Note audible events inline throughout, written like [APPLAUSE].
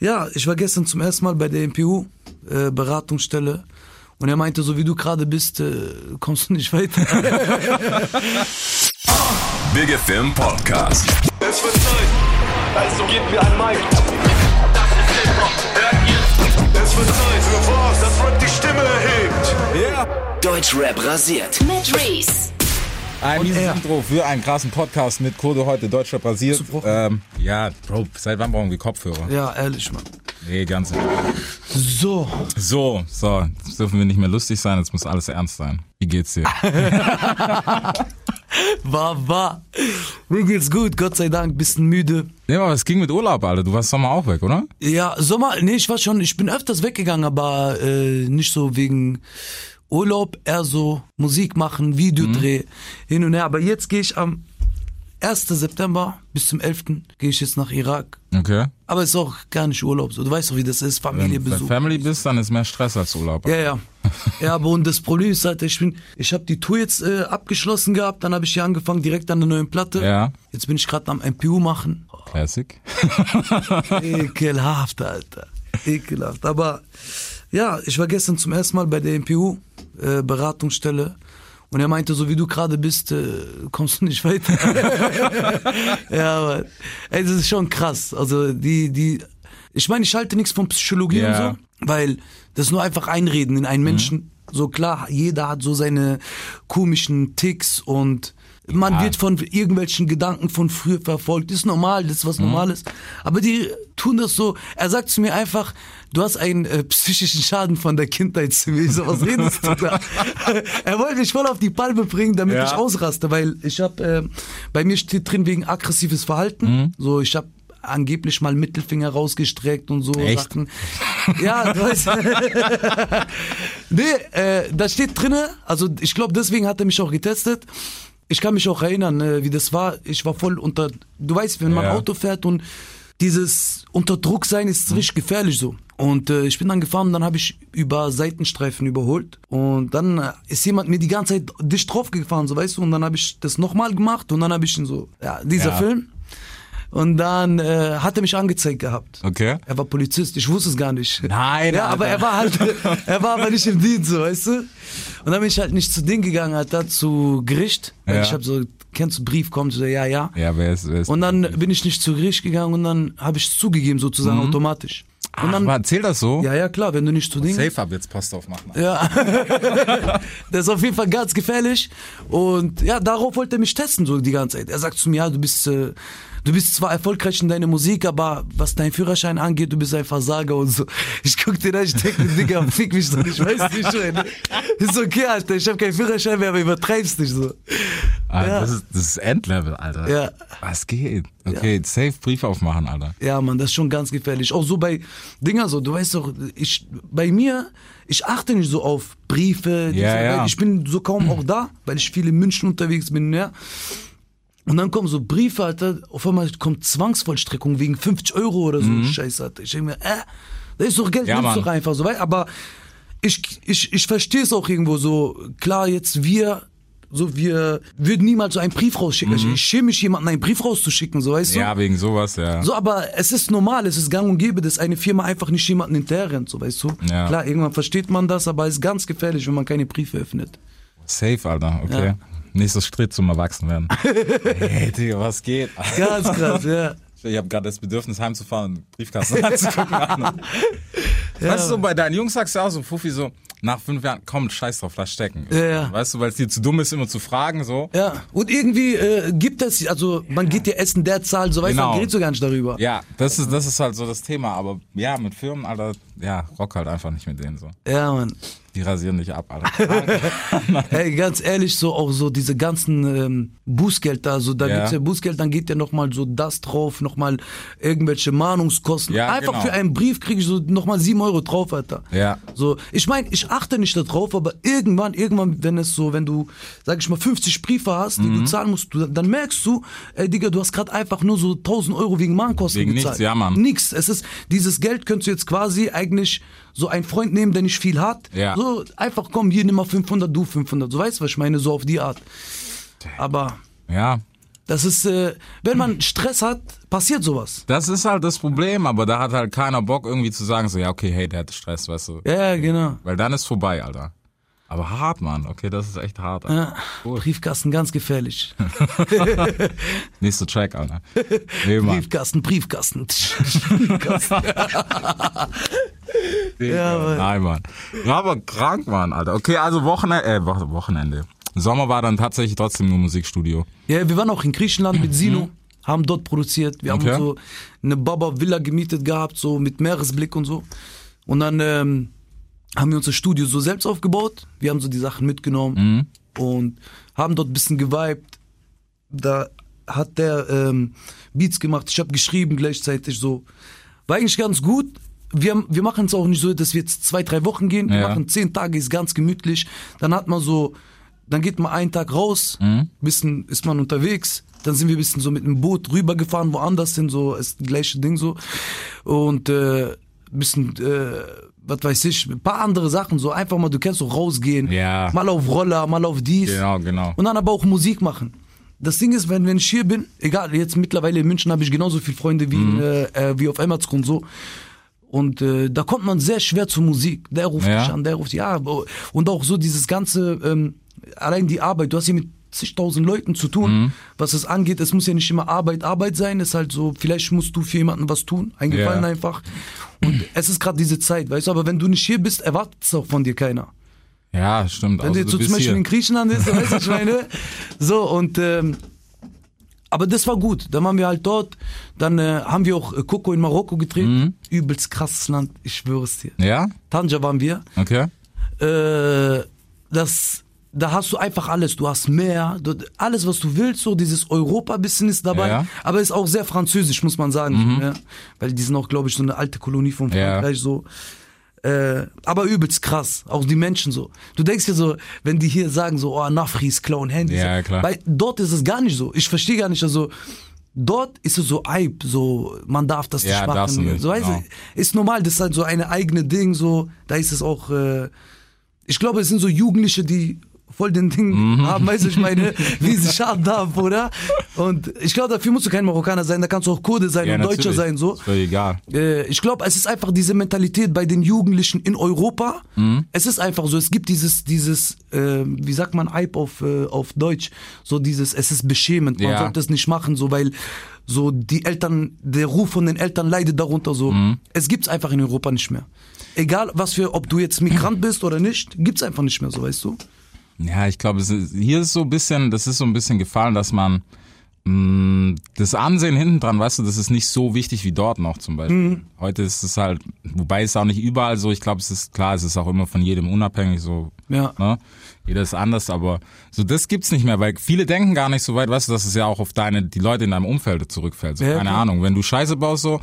Ja, ich war gestern zum ersten Mal bei der MPU, äh, Beratungsstelle. Und er meinte, so wie du gerade bist, äh, kommst du nicht weiter. [LAUGHS] Big FM Podcast. Es wird Zeit, also gebt mir ein Mic. Das ist Hip-Hop, hört ihr? Es wird Zeit für was, das Rap die Stimme erhebt. Deutschrap rasiert. Mit Reese. Ein mieses. Intro für einen krassen Podcast mit Code heute Deutschrap basiert. Zu Ähm, ja, Bro, seit wann brauchen wir Kopfhörer? ja, ehrlich, Mann. Nee, ganz ehrlich. So, So, so, jetzt dürfen wir nicht mehr lustig sein, jetzt muss alles ernst sein. Wie geht's dir? [LAUGHS] war, war. Mir geht's gut, Gott sei Dank, bisschen müde. nee, aber es ging mit Urlaub, Alter. Du warst Sommer auch weg, oder? Ja, Sommer, nee, ich war schon, ich bin öfters weggegangen, aber äh, nicht so wegen Urlaub, eher so Musik machen, Videodreh, hin und her. Aber jetzt gehe ich am 1. September bis zum 11. gehe ich jetzt nach Irak. Okay. Aber ist auch gar nicht Urlaub so. Du weißt doch, wie das ist, Wenn du. Family bist, dann ist mehr Stress als Urlaub. Ja, ja. [LAUGHS] Ja, aber und das Problem ist halt, ich bin, ich habe die Tour jetzt äh, abgeschlossen gehabt, dann habe ich hier angefangen direkt an der neuen Platte. Ja. Jetzt bin ich gerade am MPU machen. Classic. [LAUGHS] Ekelhaft, Alter. Ekelhaft. Aber ja, ich war gestern zum ersten Mal bei der MPU, äh, Beratungsstelle. Und er meinte, so wie du gerade bist, äh, kommst du nicht weiter. [LAUGHS] ja, aber ey, das ist schon krass. Also die, die, ich meine, ich halte nichts von Psychologie Ja. und so, weil das ist nur einfach Einreden in einen Menschen. So klar, jeder hat so seine komischen Ticks und man Ja. wird von irgendwelchen Gedanken von früher verfolgt. Ist normal, das ist was Normales. Aber die tun das so. Er sagt zu mir einfach, du hast einen äh, psychischen Schaden von der Kindheit zu mir. Ich So, was [LAUGHS] redest du da? [LAUGHS] er wollte mich voll auf die Palme bringen, damit Ja. ich ausraste, weil ich habe, äh, bei mir steht drin wegen aggressives Verhalten. So, ich habe angeblich mal Mittelfinger rausgestreckt und so Echt? Sachen. Ja, du weißt. [LAUGHS] nee, äh, da steht drinne, also ich glaube, deswegen hat er mich auch getestet. Ich kann mich auch erinnern, äh, wie das war. Ich war voll unter, du weißt, wenn man Ja. Auto fährt und dieses unter Druck sein ist richtig gefährlich so. Und äh, ich bin dann gefahren dann habe ich über Seitenstreifen überholt. Und dann äh, ist jemand mir die ganze Zeit dicht drauf gefahren, so weißt du. Und dann habe ich das nochmal gemacht und dann habe ich ihn so, ja, dieser Ja. Film. Und dann äh, hat er mich angezeigt gehabt. Okay. Er war Polizist, ich wusste es gar nicht. Nein, Ja, aber Alter. er war halt, [LAUGHS] er war aber nicht im Dienst, so, weißt du? Und dann bin ich halt nicht zu Ding gegangen, Alter, zu Gericht. Weil Ja. ich habe so, kennst du Brief, kommt so, ja, ja. Ja, wer ist, wer ist Und dann bin ich nicht zu Gericht gegangen und dann habe ich es zugegeben, sozusagen, automatisch. Und Ach, dann, aber erzähl das so? ja, ja, klar, wenn du nicht zu Ding. Safe ab, jetzt Post aufmachen. Ja. [LAUGHS] das ist auf jeden Fall ganz gefährlich. Und ja, darauf wollte er mich testen, so die ganze Zeit. Er sagt zu mir, ja, du bist, äh, du bist zwar erfolgreich in deiner Musik, aber was dein Führerschein angeht, du bist ein Versager und so. Ich guck dir da, ich denke, Digga, fick mich doch nicht, weißt du schon. Ist okay, Alter, ich habe keinen Führerschein mehr, aber übertreibst nicht so. Ah, Ja. das, ist, das ist Endlevel, Alter. Ja. Was geht? Okay, safe Brief aufmachen, Alter. Ja, Mann, das ist schon ganz gefährlich. Auch so bei Dinger so, du weißt doch, ich, bei mir, ich achte nicht so auf Briefe. Ja, ja. Ich bin so kaum auch da, weil ich viel in München unterwegs bin, ja. Und dann kommen so Briefe, Alter, auf einmal kommt Zwangsvollstreckung wegen 50 Euro oder so, Scheiße, Alter. Ich denke mir, äh, da ist doch Geld, Mhm. Ja, nimm's Mann. doch einfach so, weißt aber ich, ich, ich verstehe es auch irgendwo so, klar, jetzt wir, so wir würden niemals so einen Brief rausschicken. Ich, ich schäme mich, jemanden einen Brief rauszuschicken, so weißt du? Mhm. Ja, wegen sowas, ja. So, aber es ist normal, es ist gang und gäbe, dass eine Firma einfach nicht jemanden hinterher rennt, so weißt du. Ja. Klar, irgendwann versteht man das, aber es ist ganz gefährlich, wenn man keine Briefe öffnet. Safe, Alter, okay. Ja. Nächster Schritt zum Erwachsenwerden. hey, Digga, was geht? Ganz krass, ja. Ich habe gerade das Bedürfnis, heimzufahren und Briefkasten [LAUGHS] anzugucken. Alter. Weißt du, so bei deinen Jungs sagst du auch so, Fuffi, so, nach fünf Jahren, komm, scheiß drauf, lass stecken. Ja, ja. Weißt du, weil es dir zu dumm ist, immer zu fragen, so. Ja, und irgendwie äh, gibt es, also man geht ja essen der Zahl, so weißt du, Genau. man redet so gar nicht darüber. Ja, das ist, das ist halt so das Thema. Aber ja, mit Firmen, Alter, ja, rock halt einfach nicht mit denen so. Ja, Mann. Die rasieren dich ab, Alter. [LAUGHS] [LAUGHS] Ey, ganz ehrlich, so auch so diese ganzen ähm, Bußgelder, also da Ja. gibt's ja Bußgeld, dann geht ja nochmal so das drauf, nochmal irgendwelche Mahnungskosten. Ja, Einfach genau. für einen Brief kriege ich so nochmal sieben Euro drauf, Alter. Ja. So, ich meine, ich achte nicht darauf, aber irgendwann, irgendwann, wenn es so, wenn du, sag ich mal, 50 Briefe hast, die Mhm. du zahlen musst, du, dann merkst du, ey Digga, du hast gerade einfach nur so 1000 Euro wegen Mahnkosten Wegen gezahlt. nichts, ja, Mann. Nix. Es ist, dieses Geld könntest du jetzt quasi eigentlich so einen Freund nehmen, der nicht viel hat. Ja. So, einfach komm, hier nimm mal 500, du 500. So weißt du, was ich meine? So auf die Art. Aber Ja. Das ist, äh, wenn man Stress hat, passiert sowas. Das ist halt das Problem, aber da hat halt keiner Bock irgendwie zu sagen, so, ja, okay, hey, der hat Stress, weißt du. Ja, genau. Weil dann ist vorbei, Alter. Aber hart, Mann. Okay, das ist echt hart. Ja, Cool. Briefkasten ganz gefährlich. [LAUGHS] Nächster Track, Alter. Nee. Briefkasten, Briefkasten. [LAUGHS] Briefkasten. [LAUGHS] Ja, Mann. Nein, Mann. Aber krank, Mann, Alter. Okay, also Wochenende, äh, Wo- Wochenende. Sommer war dann tatsächlich trotzdem nur Musikstudio. Ja, wir waren auch in Griechenland mit Sino, haben dort produziert. Wir Okay. haben so eine Baba-Villa gemietet gehabt, so mit Meeresblick und so. Und dann ähm, haben wir unser Studio so selbst aufgebaut. Wir haben so die Sachen mitgenommen und haben dort ein bisschen geweibt. Da hat der ähm, Beats gemacht, ich habe geschrieben gleichzeitig so. War eigentlich ganz gut. Wir, wir machen es auch nicht so, dass wir jetzt zwei, drei Wochen gehen. Wir Ja. machen zehn Tage, ist ganz gemütlich. Dann hat man so, dann geht man einen Tag raus, bisschen ist man unterwegs. Dann sind wir ein bisschen so mit dem Boot rübergefahren, woanders hin, so ist das gleiche Ding so. Und äh, bisschen, äh, was weiß ich, ein paar andere Sachen, so einfach mal, du kennst so rausgehen, Ja. mal auf Roller, mal auf dies. Genau, genau. Und dann aber auch Musik machen. Das Ding ist, wenn, wenn ich hier bin, egal, jetzt mittlerweile in München habe ich genauso viele Freunde wie, Mhm. äh, äh, wie auf Emmertsgrund und so. Und äh, da kommt man sehr schwer zur Musik. Der ruft Ja. dich an, der ruft, ja. Und auch so dieses ganze, ähm, allein die Arbeit, du hast hier mit zigtausend Leuten zu tun, Mhm. was es angeht. Es muss ja nicht immer Arbeit, Arbeit sein. Es ist halt so, vielleicht musst du für jemanden was tun, eingefallen Ja. einfach. Und es ist gerade diese Zeit, weißt du, aber wenn du nicht hier bist, erwartet es auch von dir keiner. Ja, stimmt. Wenn also, du jetzt so bist zum Beispiel hier. in Griechenland ist, weißt du, ich meine? [LAUGHS] So, und, ähm, aber das war gut. Dann waren wir halt dort. Dann äh, haben wir auch äh, Coco in Marokko gedreht. Mhm. Übelst krasses Land, ich schwöre es dir. Ja? Tanja waren wir. Okay. Äh, das, da hast du einfach alles. Du hast Meer, du, alles, was du willst. So dieses Europa-Bisschen ist dabei. Ja. Mhm. Aber ist auch sehr französisch, muss man sagen. Ja? Weil die sind auch, glaube ich, so eine alte Kolonie von Ja. Frankreich. So. Äh, aber übelst krass, auch die Menschen so. Du denkst dir so, wenn die hier sagen so, oh, Nafris klauen Handys. Ja, klar. Weil dort ist es gar nicht so. Ich verstehe gar nicht, also dort ist es so Hype, so man darf das Ja, nicht machen. nicht, so, weißt genau. du, ist normal, das ist halt so eine eigene Ding, so, da ist es auch, äh, ich glaube, es sind so Jugendliche, die voll den Ding Mhm. haben, weißt du, ich meine, [LAUGHS] wie sie schaden darf, oder? Und ich glaube, dafür musst du kein Marokkaner sein, da kannst du auch Kurde sein Ja, und Deutscher natürlich. sein, so. Ist völlig egal. Äh, ich glaube, es ist einfach diese Mentalität bei den Jugendlichen in Europa. Es ist einfach so, es gibt dieses, dieses, äh, wie sagt man, Hype auf, äh, auf Deutsch, so dieses, es ist beschämend, man Ja. sollte es nicht machen, so weil so die Eltern, der Ruf von den Eltern leidet darunter so. Es gibt's einfach in Europa nicht mehr. Egal, was für, ob du jetzt Migrant bist oder nicht, gibt's einfach nicht mehr so, weißt du? Ja, ich glaube, hier ist so ein bisschen, das ist so ein bisschen gefallen, dass man mh, das Ansehen hinten dran, weißt du, das ist nicht so wichtig wie dort noch zum Beispiel. Mhm. Heute ist es halt, wobei es auch nicht überall so, ich glaube, es ist klar, es ist auch immer von jedem unabhängig so. Ja. Ne? Jeder ist anders, aber so das gibt's nicht mehr, weil viele denken gar nicht so weit, weißt du, dass es ja auch auf deine, die Leute in deinem Umfeld zurückfällt. So, Ja, keine klar. Ahnung, wenn du Scheiße baust so,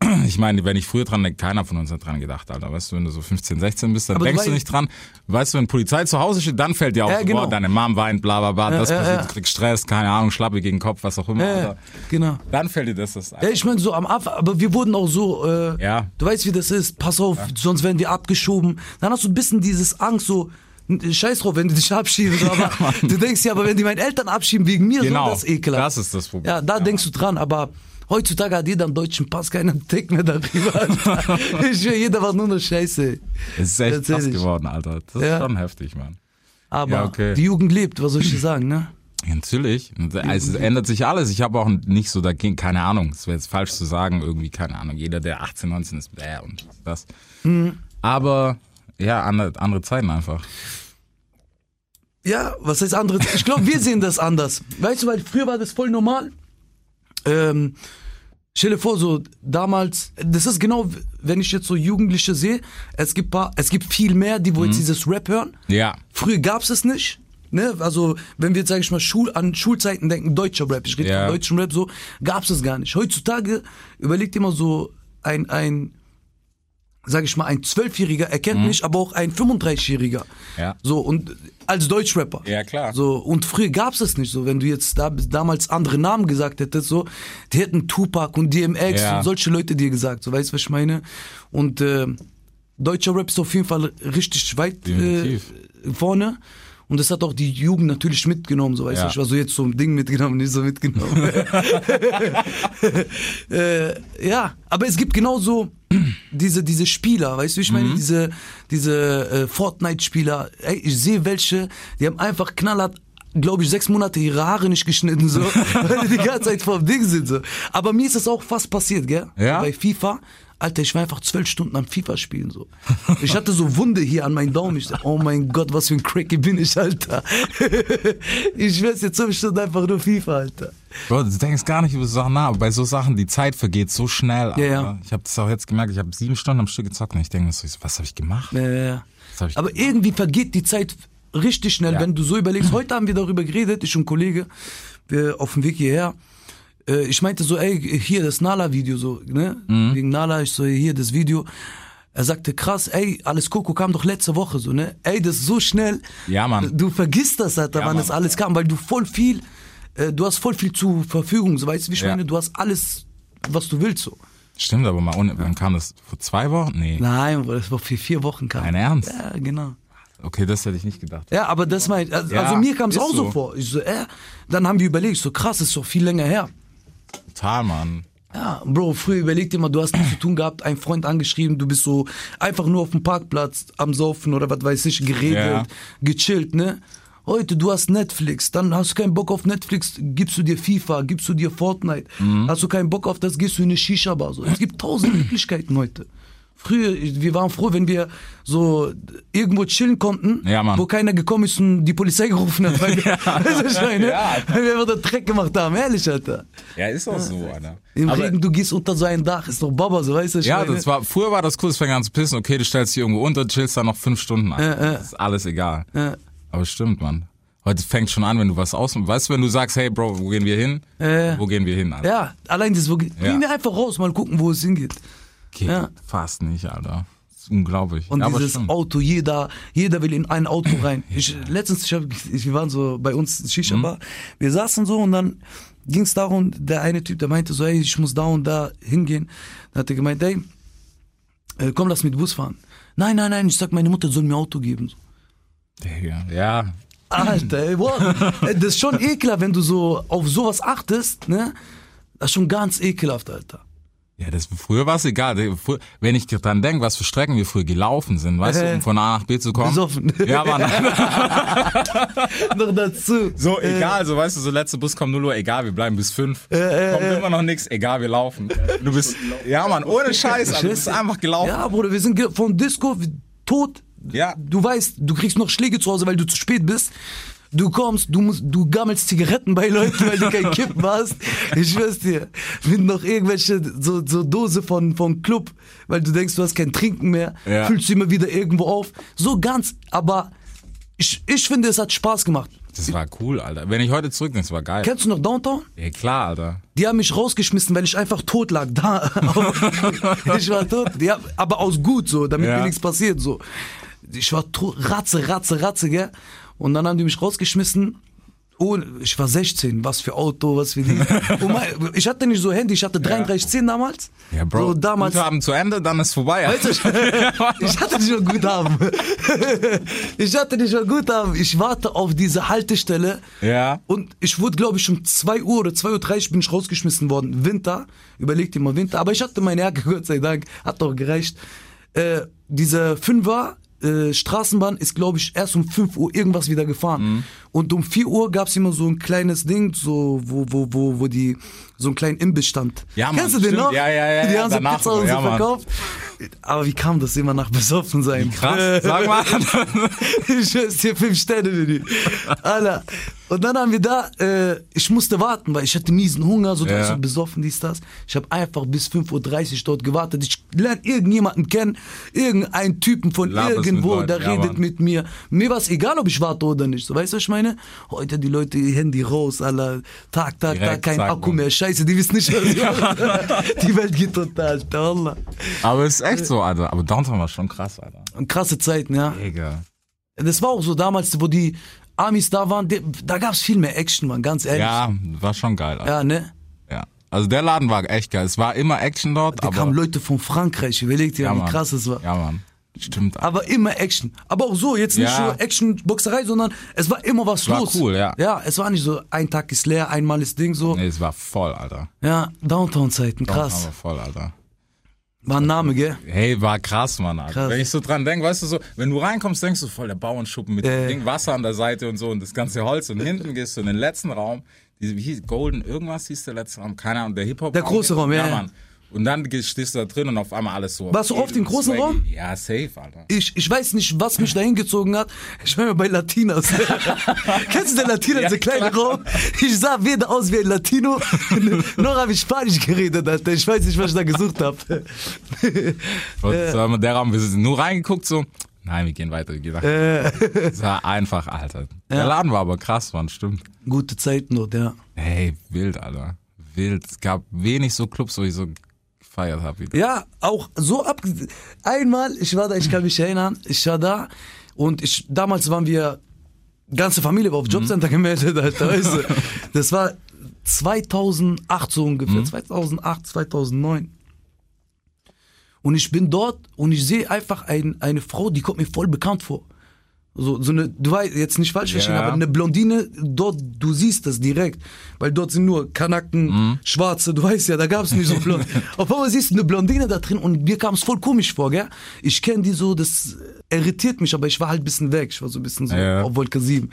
[CLEARS THROAT] ich meine, wenn ich früher dran denke, keiner von uns hat dran gedacht, Alter. Weißt du, wenn du so 15, 16 bist, dann Aber du denkst du weißt- nicht dran. Weißt du, wenn Polizei zu Hause steht, dann fällt dir auf, Ja, genau. boah, deine Mom weint, bla bla bla, das ja, passiert, ja. du kriegst Stress, keine Ahnung, Schlappe gegen den Kopf, was auch immer. Ja, Alter. genau. Dann fällt dir das das ein. Ja, ich meine so am Anfang, aber wir wurden auch so, äh, Ja. du weißt wie das ist, pass auf, sonst werden wir abgeschoben. Dann hast du ein bisschen dieses Angst so, scheiß drauf, wenn die dich abschieben, so, [LAUGHS] aber du denkst ja, aber wenn die meine Eltern abschieben wegen mir, Genau, so, das ekelhaft. das ist das Problem. Ja, da denkst du dran, aber heutzutage hat jeder einen deutschen Pass, keiner denkt mehr darüber. Ich schwör, jeder war nur noch scheiße. Es ist echt krass geworden, Alter. Das Ja. ist schon heftig, Mann. Aber Ja, okay. die Jugend lebt, was soll ich dir sagen, ne? Ja, Natürlich. Und Es ändert sich alles. Ich habe auch nicht so dagegen, keine Ahnung, es wäre jetzt falsch zu sagen, irgendwie, keine Ahnung, jeder, der 18, 19 ist, bläh und das. Mhm. Aber ja, andere, andere Zeiten einfach. Ja, was heißt andere? Ich glaube, wir sehen das anders. Weißt du, weil früher war das voll normal. Ähm, stell dir vor, so damals, das ist genau, wenn ich jetzt so Jugendliche sehe, es gibt paar, es gibt viel mehr, die wo jetzt dieses Rap hören. Ja. Früher gab's es nicht. Ne? Also, wenn wir jetzt, sag ich mal, Schul an Schulzeiten denken, deutscher Rap, ich rede Ja. von deutschem Rap, so, gab's es gar nicht. Heutzutage überlegt immer so ein, ein, sag ich mal, ein Zwölfjähriger erkennt mich, aber auch ein 35-Jähriger. Mhm. Ja. So, und als Deutschrapper. Ja, klar. So, und früher gab's es nicht so. Wenn du jetzt da, damals andere Namen gesagt hättest, so, die hätten Tupac und DMX Ja. und solche Leute dir gesagt, so, weißt du, was ich meine? Und, äh, deutscher Rap ist auf jeden Fall richtig weit äh, vorne. Und das hat auch die Jugend natürlich mitgenommen, so weißt Ja. du. Ich war so jetzt so ein Ding mitgenommen, nicht so mitgenommen. [LAUGHS] äh, ja, aber es gibt genauso diese, diese Spieler, weißt du, ich Mhm. meine, diese, diese äh, Fortnite-Spieler, ich sehe welche, die haben einfach knallhart glaube ich, sechs Monate ihre Haare nicht geschnitten, so, [LAUGHS] weil die die ganze Zeit vor dem Ding sind, so. Aber mir ist das auch fast passiert, gell? Ja? Bei FIFA. Alter, ich war einfach zwölf Stunden am FIFA spielen, so. Ich hatte so Wunde hier an meinen Daumen. Ich dachte, oh mein Gott, was für ein Cracky bin ich, Alter. [LAUGHS] Ich schwör's jetzt zwölf Stunden einfach nur FIFA, Alter. Bro, du denkst gar nicht über so Sachen nach, aber bei so Sachen, die Zeit vergeht so schnell. Alter. ja. Ich habe das auch jetzt gemerkt, ich habe sieben Stunden am Stück gezockt und ich denke mir so, was habe ich gemacht? Was hab ich aber irgendwie vergeht die Zeit richtig schnell, Ja. wenn du so überlegst. Heute haben wir darüber geredet, ich und ein Kollege, wir auf dem Weg hierher. Äh, Ich meinte so, ey, hier das Nala-Video, so, ne? Mhm. Wegen Nala, ich so, hier das Video. Er sagte, krass, ey, alles Coco kam doch letzte Woche, so, ne? Ey, das ist so schnell. Ja, Mann. Du vergisst das, Alter, Ja, wann Mann. das alles kam, weil du voll viel, äh, du hast voll viel zur Verfügung, so, weißt du, wie ich Ja. meine? Du hast alles, was du willst, so. Stimmt aber mal, ohne- wann kam das? Vor zwei Wochen? Nee. Nein, das war für vier Wochen kam. Dein Ernst? Ja, genau. Okay, das hätte ich nicht gedacht. Ja, aber das mein, also, Ja, also mir kam es auch so. so. vor. Ich so, äh, dann haben wir überlegt, so krass, ist doch viel länger her. Total, Mann. Ja, Bro, früher überleg dir mal, du hast nichts zu tun gehabt, einen Freund angeschrieben, du bist so einfach nur auf dem Parkplatz am Saufen oder was weiß ich, geredet, Ja. gechillt, ne? Heute, du hast Netflix, dann hast du keinen Bock auf Netflix, gibst du dir FIFA, gibst du dir Fortnite. Mhm. Hast du keinen Bock auf das, gehst du in eine Shisha-Bar. So. Es gibt tausend [CLEARS THROAT] Möglichkeiten heute. Früher, wir waren froh, wenn wir so irgendwo chillen konnten, Ja, wo keiner gekommen ist und die Polizei gerufen hat, weil wir, [LAUGHS] weißt du, was ich meine? Ja. weil wir einfach den Dreck gemacht haben, ehrlich, Alter. Ja, ist auch so, Alter. Im Aber- Regen, du gehst unter so ein Dach, ist doch Baba, so weißt du, Ja, meine? das war, früher war das cool, es fängt an zu pissen, okay, du stellst dich irgendwo unter, chillst da noch fünf Stunden an. Ja, ja. Das ist alles egal. Ja. Aber stimmt, Mann. Heute fängt schon an, wenn du was aus, weißt du, wenn du sagst, hey Bro, wo gehen wir hin? Ja. Wo gehen wir hin, Alter? Ja, allein das, wo, Ja. gehen wir einfach raus, mal gucken, wo es hingeht. Geht Ja. fast nicht, Alter. Das ist unglaublich. Und ja, aber dieses stimmt. Auto, jeder, jeder will in ein Auto [LAUGHS] rein. Ich, letztens, ich hab, wir waren so bei uns in Shisha Bar, wir saßen so und dann ging es darum, der eine Typ, der meinte so, ey, ich muss da und da hingehen. Dann hat er gemeint, ey, äh, komm, lass mit Bus fahren. Nein, nein, nein, ich sag, meine Mutter soll mir Auto geben. Digga, ja. Alter, ey, wow. Das ist schon ekelhaft, wenn du so auf sowas achtest, ne? Das ist schon ganz ekelhaft, Alter. Ja, das, früher war es egal. Wenn ich dran denke, was für Strecken wir früher gelaufen sind, weißt du, Äh. um von A nach B zu kommen. Besoffen. Ja, Mann. [LAUGHS] Noch dazu. So, egal, so weißt du, so letzte Bus kommt 0 Uhr, egal, wir bleiben bis 5. Äh, kommt immer noch nix, egal, wir laufen. Du bist, ja Mann, ohne Scheiß, Alter, du bist einfach gelaufen. Ja, Bruder, wir sind vom Disco tot. Ja. Du weißt, du kriegst noch Schläge zu Hause, weil du zu spät bist. Du kommst, du musst, du gammelst Zigaretten bei Leuten, weil du kein Kippen hast. Ich schwör's dir. Mit noch irgendwelche, so, so Dose von, von Club, weil du denkst, du hast kein Trinken mehr. Ja. Fühlst du immer wieder irgendwo auf. So ganz, aber ich, ich finde, es hat Spaß gemacht. Das war cool, Alter. Wenn ich heute zurückdenke, das war geil. Kennst du noch Downtown? Ja, klar, Alter. Die haben mich rausgeschmissen, weil ich einfach tot lag. Da. [LAUGHS] ich war tot. Ja, aber aus gut so, damit Ja. mir nichts passiert so. Ich war tot, ratze, ratze, ratze, gell? Und dann haben die mich rausgeschmissen. Oh, ich war 16, was für Auto, was für die. Und [LAUGHS] mein, ich hatte nicht so Handy, ich hatte 3310 damals. Ja, Bro. So damals. Guthaben zu Ende, dann ist vorbei. Weißt du, ich, [LAUGHS] ich hatte nicht mal Guthaben. [LAUGHS] Ich hatte nicht mal Guthaben. Ich warte auf diese Haltestelle. Ja. Und ich wurde, glaube ich, um 2 Uhr oder 2.30 Uhr bin ich rausgeschmissen worden. Winter. Überleg dir mal Winter. Aber ich hatte meine Jacke, Gott sei Dank. Hat doch gereicht. Äh, diese Fünfer äh, Straßenbahn ist, glaube ich, erst um 5 Uhr irgendwas wieder gefahren. Mhm. Und um 4 Uhr gab es immer so ein kleines Ding, so, wo, wo, wo, wo die, so einen kleinen Imbiss stand. Ja, Mann, Kennst du den stimmt. noch? Ja, ja, ja, Die haben so Pizza und so, ja, verkauft. Aber wie kam das immer nach besoffen sein? Krass, sag mal. [LAUGHS] ich schwör's dir, fünf Sterne, Menü. Alter. Und dann haben wir da, äh, ich musste warten, weil ich hatte miesen Hunger, so, Ja. so besoffen, dies, das. Ich habe einfach bis 5.30 Uhr dort gewartet. Ich lerne irgendjemanden kennen, irgendeinen Typen von Laberst mit irgendwo, der ja, redet Mann. mit mir. Mir war es egal, ob ich warte oder nicht. So, weißt du, was ich meine? Heute die Leute, ihr Handy raus, Alter. Tag, Tag, Direkt, Tag, kein zack, Akku mehr. Scheiße, die wissen nicht, was [LAUGHS] sie machen. Die Welt geht total, Alter. Aber es ist echt so, Alter. Aber Downtown war schon krass, Alter. Und krasse Zeiten, ja. Digga. Das war auch so damals, wo die Amis da waren, da gab's viel mehr Action, man, ganz ehrlich. Ja, war schon geil, Alter. Ja, ne? Ja. Also der Laden war echt geil. Es war immer Action dort, Da aber. kamen Leute von Frankreich, überlegt dir, ja, wie Mann. krass es war. Ja, Mann. Stimmt. Aber immer Action. Aber auch so, jetzt nicht Ja. so Action-Boxerei, sondern es war immer was War los. cool, ja. Ja, es war nicht so, ein Tag ist leer, einmal ist Ding so. Nee, es war voll, Alter. Ja, Downtown-Zeiten, krass. Aber voll, Alter. War ein Name, gell? Hey, war krass, Mann. Krass. Wenn ich so dran denke, weißt du so, wenn du reinkommst, denkst du voll der Bauernschuppen mit Äh. dem Ding Wasser an der Seite und so und das ganze Holz und hinten gehst du in den letzten Raum, diese, wie hieß Golden, irgendwas hieß der letzte Raum, keine Ahnung, der Hip-Hop. Der große Raum, ja, ja. Mann. Und dann stehst du da drin und auf einmal alles so. Warst du oft im großen Swaggy. Raum? Ja, safe, Alter. Ich, ich weiß nicht, was mich da hingezogen hat. Ich war ja bei Latinas. [LAUGHS] Kennst du den Latino, Ja, dieser kleine. Raum? Ich sah weder aus wie ein Latino, [LAUGHS] noch habe ich Spanisch geredet, Alter. Ich weiß nicht, was ich da gesucht habe. Und wir der Raum, wir sind nur reingeguckt so, nein, wir gehen weiter, wir gehen weiter. [LAUGHS] Das war einfach, Alter. Der Laden war aber krass, Mann, stimmt. Gute Zeit nur, ja. Hey, wild, Alter. Wild. Es gab wenig so Clubs, wo ich so gefeiert habe. wie da. Ja, auch so ab. Einmal, ich war da, ich kann mich erinnern, ich war da und ich, damals waren wir, ganze Familie war auf Jobcenter gemeldet, Alter, weißt du. [LAUGHS] Das war 2008 so ungefähr, 2008, 2009. Und ich bin dort und ich sehe einfach ein, eine Frau, die kommt mir voll bekannt vor. So, so eine, du weißt, jetzt nicht falsch verstehen, Ja. aber eine Blondine, dort, du siehst das direkt. Weil dort sind nur Kanaken, Schwarze, du weißt ja, da gab's nicht so blond. [LAUGHS] Auf einmal siehst du eine Blondine da drin und mir kam es voll komisch vor, gell? Ich kenne die so, das irritiert mich, aber ich war halt ein bisschen weg. Ich war so ein bisschen so Ja. auf Wolke 7.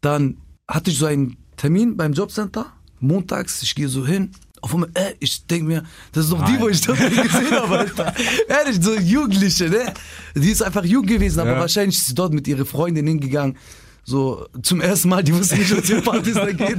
Dann hatte ich so einen Termin beim Jobcenter, montags, ich gehe so hin. Auf einmal, äh, ich denk mir, das ist doch die, wo ich dort gesehen habe, Alter. [LAUGHS] Ehrlich, so Jugendliche, ne? Die ist einfach jung gewesen, aber Ja. wahrscheinlich ist sie dort mit ihrer Freundin hingegangen. So zum ersten Mal, die wusste nicht, was für Partys da geht.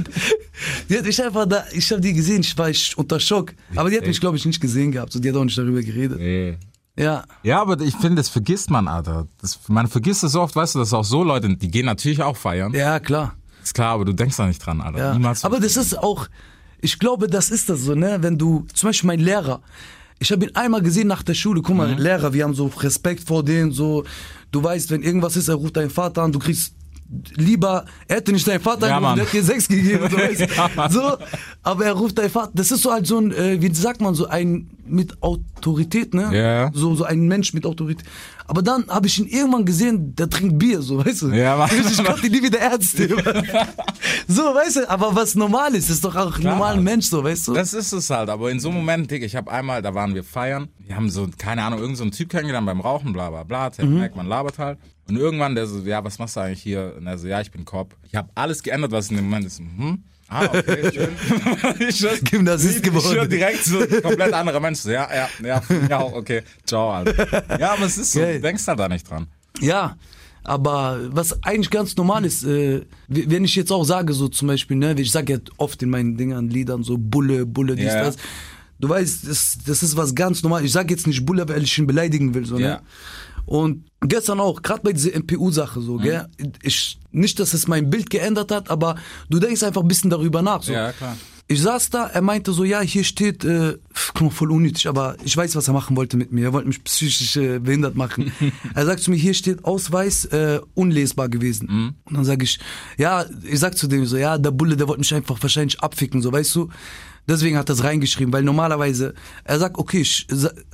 Die hat mich einfach da, ich habe die gesehen, ich war unter Schock. Aber die hat mich, glaube ich, nicht gesehen gehabt. So, die hat auch nicht darüber geredet. Nee. Ja. Ja, aber ich finde, das vergisst man, Alter. Das, man vergisst es so oft, weißt du, dass auch so Leute, die gehen natürlich auch feiern. Ja, klar. Ist klar, aber du denkst da nicht dran, Alter. Ja. Niemals. Aber das ist auch, ich glaube, das ist das so, ne? Wenn du, zum Beispiel mein Lehrer, ich habe ihn einmal gesehen nach der Schule, guck mal, Mhm. Lehrer, wir haben so Respekt vor denen, so, du weißt, wenn irgendwas ist, er ruft deinen Vater an, du kriegst lieber, er hätte nicht deinen Vater Ja, angerufen, der hat dir sechs gegeben, so, weißt, [LAUGHS] Ja, so, aber er ruft deinen Vater, das ist so halt so ein, äh, wie sagt man, so ein mit Autorität, ne? Ja. So, so ein Mensch mit Autorität. Aber dann habe ich ihn irgendwann gesehen, der trinkt Bier, so, weißt du? Ja, Mann. Ich konnte nie wieder nehmen. [LAUGHS] So, weißt du, aber was normal ist, ist doch auch ein Klar. normaler Mensch, so, weißt du? Das ist es halt, aber in so einem Moment, Dick, ich habe einmal, da waren wir feiern, wir haben so, keine Ahnung, irgendeinen so einen Typ kennengelernt beim Rauchen, bla bla bla, mhm. merkt man labert halt. Und irgendwann der so, ja, was machst du eigentlich hier? Und er so, ja, ich bin Cop. Ich habe alles geändert, was in dem Moment ist. Hm? Ah, okay, [LAUGHS] schön. Gymnasist ich geworden. direkt so komplett anderer Mensch. So, ja, ja, ja, ja, okay, ciao, Alter. Ja, aber es ist so, Geil. du denkst halt da nicht dran. Ja, aber was eigentlich ganz normal ist, äh, wenn ich jetzt auch sage, so zum Beispiel, ne, ich sage ja oft in meinen Dingern, Liedern so Bulle, Bulle, dies, Ja. das. Du weißt, das, das ist was ganz normal. Ich sage jetzt nicht Bulle, weil ich ihn beleidigen will, so, Ja. ne? Und gestern auch, gerade bei dieser MPU-Sache so, gell? Ich, nicht, dass es mein Bild geändert hat, aber du denkst einfach ein bisschen darüber nach. So. Ja, klar. Ich saß da, er meinte so, ja, hier steht, äh, voll unnötig, aber ich weiß, was er machen wollte mit mir. Er wollte mich psychisch äh, behindert machen. [LAUGHS] er sagt zu mir, hier steht Ausweis äh, unlesbar gewesen. Und dann sage ich, ja, ich sag zu dem so, ja, der Bulle, der wollte mich einfach wahrscheinlich abficken, so, weißt du. Deswegen hat er es reingeschrieben, weil normalerweise, er sagt, okay, ich,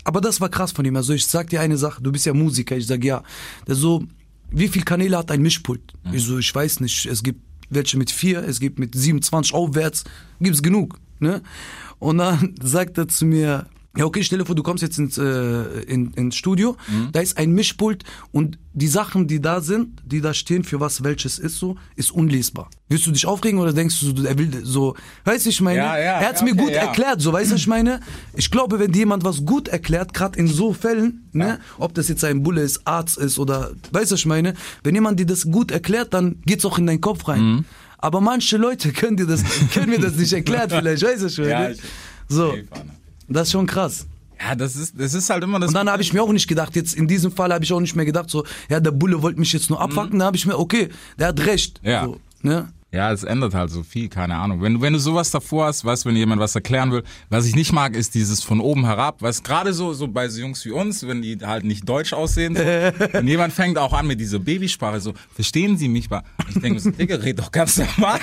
aber das war krass von ihm. Also ich sag dir eine Sache, du bist ja Musiker, ich sag ja. Der so, wie viel Kanäle hat ein Mischpult? Ich so, ich weiß nicht, es gibt welche mit vier, es gibt mit 27 aufwärts, gibt's genug, ne? Und dann [LAUGHS] sagt er zu mir, ja okay, stell dir vor, du kommst jetzt ins, äh, in, ins Studio, da ist ein Mischpult und die Sachen, die da sind, die da stehen, für was welches ist so, ist unlesbar. Willst du dich aufregen oder denkst du, er will so, weißt du, ich meine, Ja, ja, er hat's ja, mir okay, gut erklärt, so, weißt du, ich meine, ich glaube, wenn dir jemand was gut erklärt, gerade in so Fällen, ne, ob das jetzt ein Bulle ist, Arzt ist oder, weißt du, ich meine, wenn jemand dir das gut erklärt, dann geht's auch in deinen Kopf rein. Mhm. Aber manche Leute können dir das, [LAUGHS] können mir das nicht erklärt, vielleicht, weißt du, ich meine. Ja, ich- so, Alter. Das ist schon krass. Ja, das ist, das ist halt immer das. Und dann habe ich mir auch nicht gedacht, jetzt in diesem Fall habe ich auch nicht mehr gedacht, so, ja, der Bulle wollte mich jetzt nur abfacken, da habe ich mir, okay, der hat recht. Ja. So, ne? Ja, es ändert halt so viel, keine Ahnung. Wenn du, wenn du sowas davor hast, weißt wenn jemand was erklären will, was ich nicht mag, ist dieses von oben herab, weißt gerade so, so bei so Jungs wie uns, wenn die halt nicht deutsch aussehen, so, [LAUGHS] und jemand fängt auch an mit dieser Babysprache, so, verstehen Sie mich mal? Ich denke so, Digga, red doch ganz normal.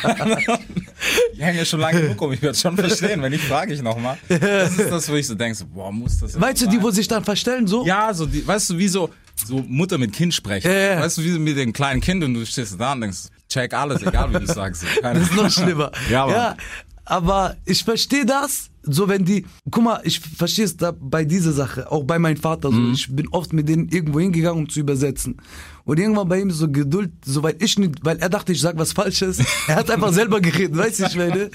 ich hänge ja schon lange genug um, ich werde schon verstehen, wenn ich frage ich nochmal. Das ist das, wo ich so denke, so, boah, muss das Weißt du, die, wo sich dann verstellen, so? Ja, so, die, weißt du, wie so, so Mutter mit Kind sprechen. Weißt du, wie mit dem kleinen Kind und du stehst da und denkst, check alles, egal wie du sagst. Keine Das ist noch schlimmer. Ja, Mann. ja, aber ich verstehe das, so wenn die, guck mal, ich verstehe es da bei dieser Sache, auch bei meinem Vater so. Mhm. Ich bin oft mit denen irgendwo hingegangen, um zu übersetzen. Und irgendwann bei ihm so Geduld, so weil ich nicht, weil er dachte, ich sag was Falsches. [LAUGHS] Er hat einfach selber geredet, weißt du, ich meine.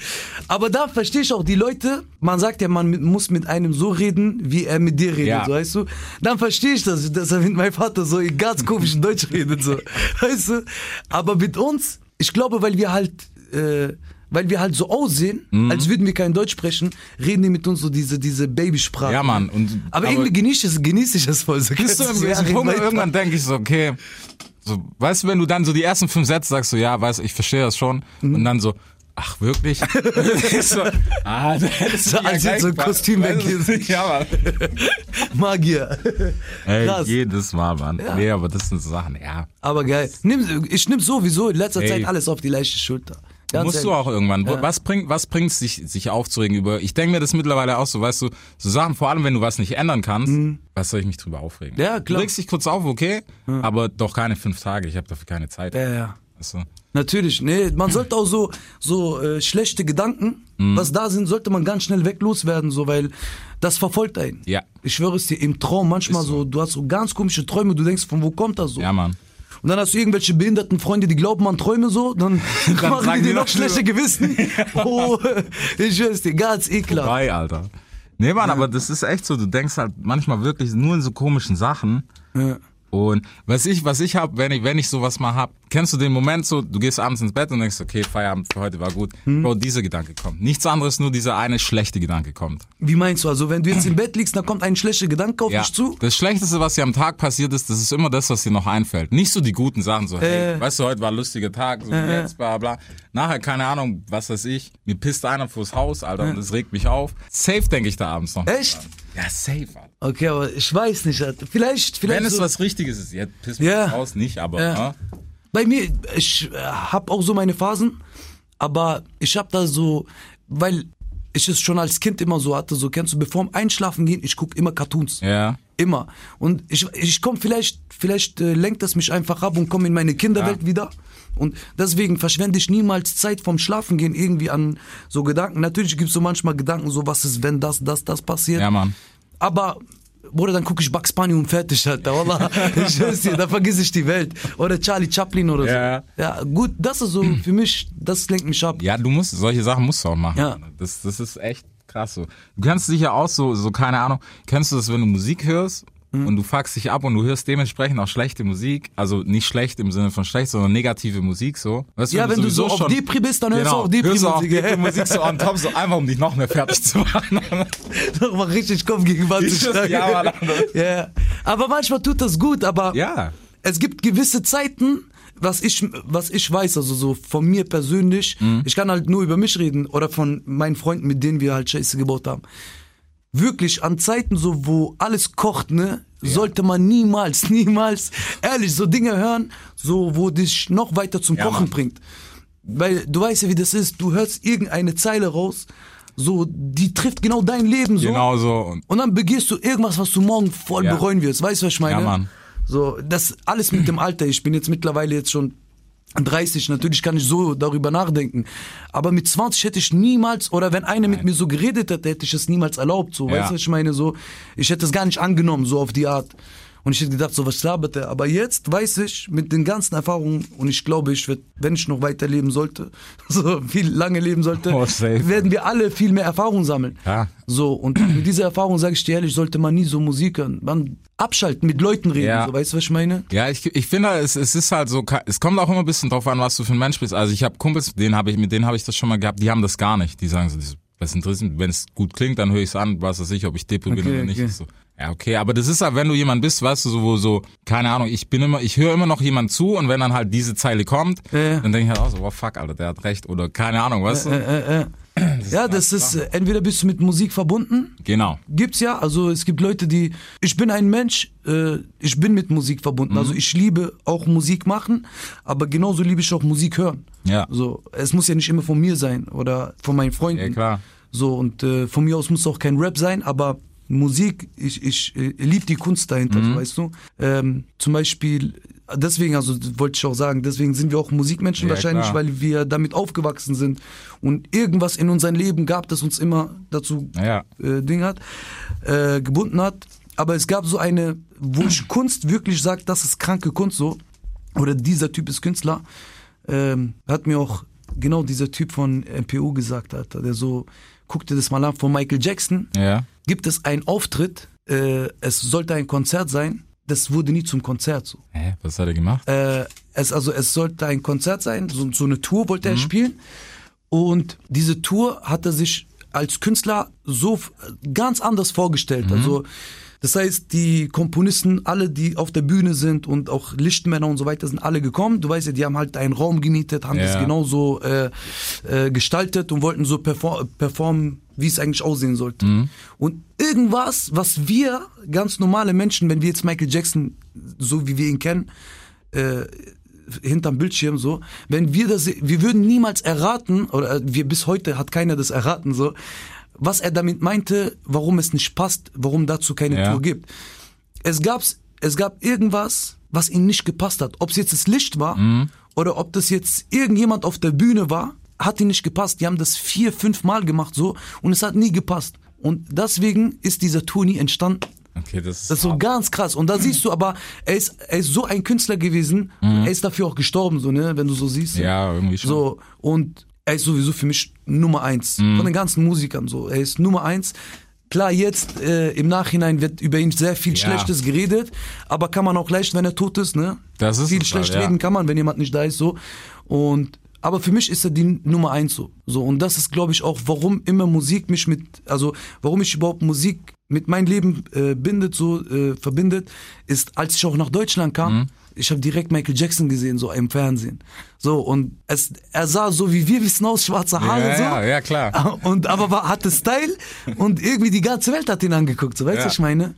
Aber da verstehe ich auch die Leute, man sagt ja, man muss mit einem so reden, wie er mit dir redet, Ja. so, weißt du. Dann verstehe ich das, dass er mit meinem Vater so in ganz komischen Deutsch redet, so. [LAUGHS] Weißt du. Aber mit uns, ich glaube, weil wir halt, äh, weil wir halt so aussehen, Mhm. als würden wir kein Deutsch sprechen, reden die mit uns so diese, diese Babysprache. Ja, Mann. Und, aber, irgendwie genieße ich es, genieße ich es voll. So, Bist du [LAUGHS] Jahre so Punkt, irgendwann denke ich so, okay, so, weißt du, wenn du dann so die ersten fünf Sätze sagst, so, ja, weiß, ich verstehe das schon, Mhm. und dann so, ach, wirklich? [LAUGHS] so, ah, das ist So, als jetzt so ein Kostüm weggeht. [LAUGHS] Ja, Mann. Magier. Ey, Krass. jedes Mal, Mann. Ja. Nee, aber das sind so Sachen, ja. Aber geil. Nimm, ich nimm sowieso in letzter Ey. Zeit alles auf die leichte Schulter. Ganz Musst du ehrlich. auch irgendwann. Ja. Was bringt, was bringt's sich, sich aufzuregen über? Ich denke mir das mittlerweile auch so, weißt du, so Sachen, vor allem wenn du was nicht ändern kannst, was soll ich mich drüber aufregen? Mhm. Ja, klar. Du regst dich kurz auf, okay, aber doch keine fünf Tage. Ich habe dafür keine Zeit. Ja, ja. Weißt du? Natürlich, nee, man [CLEARS THROAT] sollte auch so so äh, schlechte Gedanken, Mhm. was da sind, sollte man ganz schnell weg loswerden, so weil das verfolgt einen. Ja. Ich schwöre es dir, im Traum manchmal so. so. du hast so ganz komische Träume, du denkst, von wo kommt das so? Ja, Mann. Und dann hast du irgendwelche behinderten Freunde, die glauben an Träume so, dann, [LAUGHS] [LAUGHS] machen sagen die dir noch schlechte Gewissen. [LAUGHS] oh, ich schwöre es dir, ganz ekelhaft. Drei, Alter. Nee, Mann, aber das ist echt so, du denkst halt manchmal wirklich nur in so komischen Sachen. Ja. Und was ich, was ich hab, wenn ich, wenn ich sowas mal hab, kennst du den Moment so, du gehst abends ins Bett und denkst, okay, Feierabend für heute war gut. Hm. Bro, dieser Gedanke kommt. Nichts anderes, nur dieser eine schlechte Gedanke kommt. Wie meinst du, also wenn du jetzt im Bett liegst, dann kommt ein schlechter Gedanke auf Ja. dich zu? Das Schlechteste, was dir am Tag passiert ist, das ist immer das, was dir noch einfällt. Nicht so die guten Sachen, so, hey, Äh. weißt du, heute war ein lustiger Tag, so jetzt, bla, bla. Nachher, keine Ahnung, was weiß ich, mir pisst einer vors Haus, Alter, und das regt mich auf. Safe denke ich da abends noch. Echt? Ja, safe, Alter. Okay, aber ich weiß nicht. Alter. Vielleicht, vielleicht. Wenn es so, was Richtiges ist, jetzt pisst mich Ja. das aus, nicht, aber, Ja. ne? Bei mir, ich äh, hab auch so meine Phasen, aber ich hab da so, weil ich es schon als Kind immer so hatte, so kennst du, bevor Einschlafen gehen, ich guck immer Cartoons. Ja. Immer. Und ich, ich komme vielleicht, vielleicht äh, lenkt das mich einfach ab und komme in meine Kinderwelt Ja. wieder. Und deswegen verschwende ich niemals Zeit vom Schlafengehen irgendwie an so Gedanken. Natürlich gibt's so manchmal Gedanken, so was ist, wenn das, das, das passiert. Ja, Mann. Aber, Bruder, dann gucke ich Bugs Bunny und fertig, Alter. Wallah, [LAUGHS] ich schwör's dir, da vergiss ich die Welt. Oder Charlie Chaplin oder Ja. so. Ja, gut, das ist so für mich, das lenkt mich ab. Ja, du musst, solche Sachen musst du auch machen. Ja. Das, das ist echt krass so. Du kannst dich ja auch so, so, keine Ahnung, kennst du das, wenn du Musik hörst Mhm. und du fuckst dich ab und du hörst dementsprechend auch schlechte Musik, also nicht schlecht im Sinne von schlecht, sondern negative Musik so. Weißt Ja, wenn du so sowieso auf Depri bist, dann hörst du genau, auch Depri-Musik. hörst du auch Depri-Musik so on top, so einfach um dich noch mehr fertig zu machen. [LAUGHS] Doch mal richtig Kopf gegen Wand zu schlagen. ja, Mann. [LAUGHS] ja. Aber manchmal tut das gut, aber ja. es gibt gewisse Zeiten, was ich, was ich weiß, also so von mir persönlich, Mhm. ich kann halt nur über mich reden oder von meinen Freunden, mit denen wir halt Scheiße gebaut haben. Wirklich an Zeiten so, wo alles kocht, ne, sollte man niemals, [LAUGHS] niemals, ehrlich, so Dinge hören, so, wo dich noch weiter zum Ja, Kochen Mann. bringt. Weil du weißt ja, wie das ist, du hörst irgendeine Zeile raus, so, die trifft genau dein Leben so. Genau so. Und Und dann begehst du irgendwas, was du morgen voll Ja. bereuen wirst. Weißt du, was ich meine? Ja, Mann. So, das alles mit dem Alter. Ich bin jetzt mittlerweile jetzt schon 30, natürlich kann ich so darüber nachdenken. Aber mit 20 hätte ich niemals, oder wenn einer mit mir so geredet hätte, hätte ich es niemals erlaubt. So, Ja. weißt du, was ich meine? So, ich hätte es gar nicht angenommen, so auf die Art. Und ich hätte gedacht, so was labert er. Aber jetzt weiß ich, mit den ganzen Erfahrungen, und ich glaube, ich werde, wenn ich noch weiterleben sollte, [LAUGHS] so viel lange leben sollte, Oh, werden wir alle viel mehr Erfahrung sammeln. Ja. So, und [CLEARS THROAT] mit dieser Erfahrung sage ich dir ehrlich, sollte man nie so Musik hören. Man abschalten, mit Leuten reden, Ja. so, weißt du, was ich meine? Ja, ich, ich finde, es, es ist halt so, es kommt auch immer ein bisschen drauf an, was du für ein Mensch bist. Also ich habe Kumpels, denen hab ich, mit denen habe ich das schon mal gehabt, die haben das gar nicht. Die sagen so, das- was interessiert, wenn es gut klingt, dann höre ich es an, was weiß ich, ob ich bin Okay, oder nicht. okay. So, ja, okay, aber das ist halt, wenn du jemand bist, weißt du, so, wo so, keine Ahnung, ich bin immer, ich höre immer noch jemand zu und wenn dann halt diese Zeile kommt, Ja. dann denke ich halt auch so, oh fuck, Alter, der hat recht oder keine Ahnung, weißt du? Äh, äh. ja, das ist, äh, entweder bist du mit Musik verbunden, Genau. gibt's ja, also es gibt Leute, die, ich bin ein Mensch, äh, ich bin mit Musik Mhm. verbunden, also ich liebe auch Musik machen, aber genauso liebe ich auch Musik hören. Ja. So, es muss ja nicht immer von mir sein oder von meinen Freunden. Ja, klar. So, und äh, von mir aus muss auch kein Rap sein, aber Musik, ich, ich äh, liebe die Kunst dahinter, so, weißt du. Ähm, zum Beispiel, deswegen, also wollte ich auch sagen, deswegen sind wir auch Musikmenschen Ja, wahrscheinlich, klar. weil wir damit aufgewachsen sind und irgendwas in unserem Leben gab, das uns immer dazu Ja. äh, Ding hat, äh, gebunden hat. Aber es gab so eine, wo ich [CLEARS THROAT] Kunst wirklich sage, das ist kranke Kunst so, oder dieser Typ ist Künstler, ähm, hat mir auch genau dieser Typ von MPU gesagt, Alter, der so, guck dir das mal an, von Michael Jackson, Ja. gibt es einen Auftritt, äh, es sollte ein Konzert sein, das wurde nie zum Konzert so. Hä, was hat er gemacht? Äh, es, also es sollte ein Konzert sein, so, so eine Tour wollte er spielen. Und diese Tour hat er sich als Künstler so ganz anders vorgestellt. Also das heißt, die Komponisten, alle, die auf der Bühne sind und auch Lichtmänner und so weiter, sind alle gekommen. Du weißt ja, die haben halt einen Raum gemietet, haben das Ja. genauso äh, äh, gestaltet und wollten so perfor performen, wie es eigentlich aussehen sollte. Und irgendwas, was wir ganz normale Menschen, wenn wir jetzt Michael Jackson, so wie wir ihn kennen, äh, hinterm Bildschirm so, wenn wir das, wir würden niemals erraten, oder äh, wir bis heute hat keiner das erraten so, was er damit meinte, warum es nicht passt, warum dazu keine Ja. Tour gibt. Es gab's, es gab irgendwas, was ihm nicht gepasst hat. Ob es jetzt das Licht war oder ob das jetzt irgendjemand auf der Bühne war, hat ihm nicht gepasst. Die haben das vier, fünf Mal gemacht so und es hat nie gepasst. Und deswegen ist dieser Tour nie entstanden. Okay, das ist, Das ist so ganz krass. Und da siehst du aber, er ist, er ist so ein Künstler gewesen, er ist dafür auch gestorben, so, ne, wenn du so siehst. Ja, irgendwie schon. So, und er ist sowieso für mich Nummer eins. Von den ganzen Musikern, so. Er ist Nummer eins. Klar, jetzt äh, im Nachhinein wird über ihn sehr viel Ja. Schlechtes geredet, aber kann man auch leicht, wenn er tot ist, ne? Das ist viel schlecht ja. reden kann man, wenn jemand nicht da ist, so. Und aber für mich ist er die Nummer eins so. So und das ist, glaube ich, auch, warum immer Musik mich mit, also warum ich überhaupt Musik mit meinem Leben äh, bindet, so äh, verbindet, ist, als ich auch nach Deutschland kam, Mhm. Ich habe direkt Michael Jackson gesehen, so im Fernsehen. So und es, er sah so wie wir wissen aus, schwarze Haare, ja, so. ja, ja, klar. [LAUGHS] Und aber war, hatte Style und irgendwie die ganze Welt hat ihn angeguckt, so weißt du, Ja. was ich meine?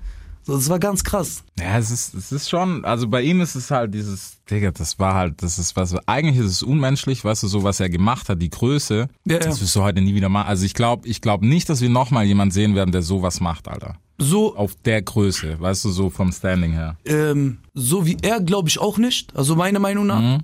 So, das war ganz krass. Ja, es ist, es ist schon, also bei ihm ist es halt dieses, Digga, das war halt, das ist was, eigentlich ist es unmenschlich, weißt du, so was er gemacht hat, die Größe, Ja, das ja. wirst du heute nie wieder machen. Also ich glaube, ich glaube nicht, dass wir nochmal jemand sehen werden, der sowas macht, Alter. So Auf der Größe, weißt du, so vom Standing her. ähm, so wie er glaube ich auch nicht. Also meiner Meinung nach.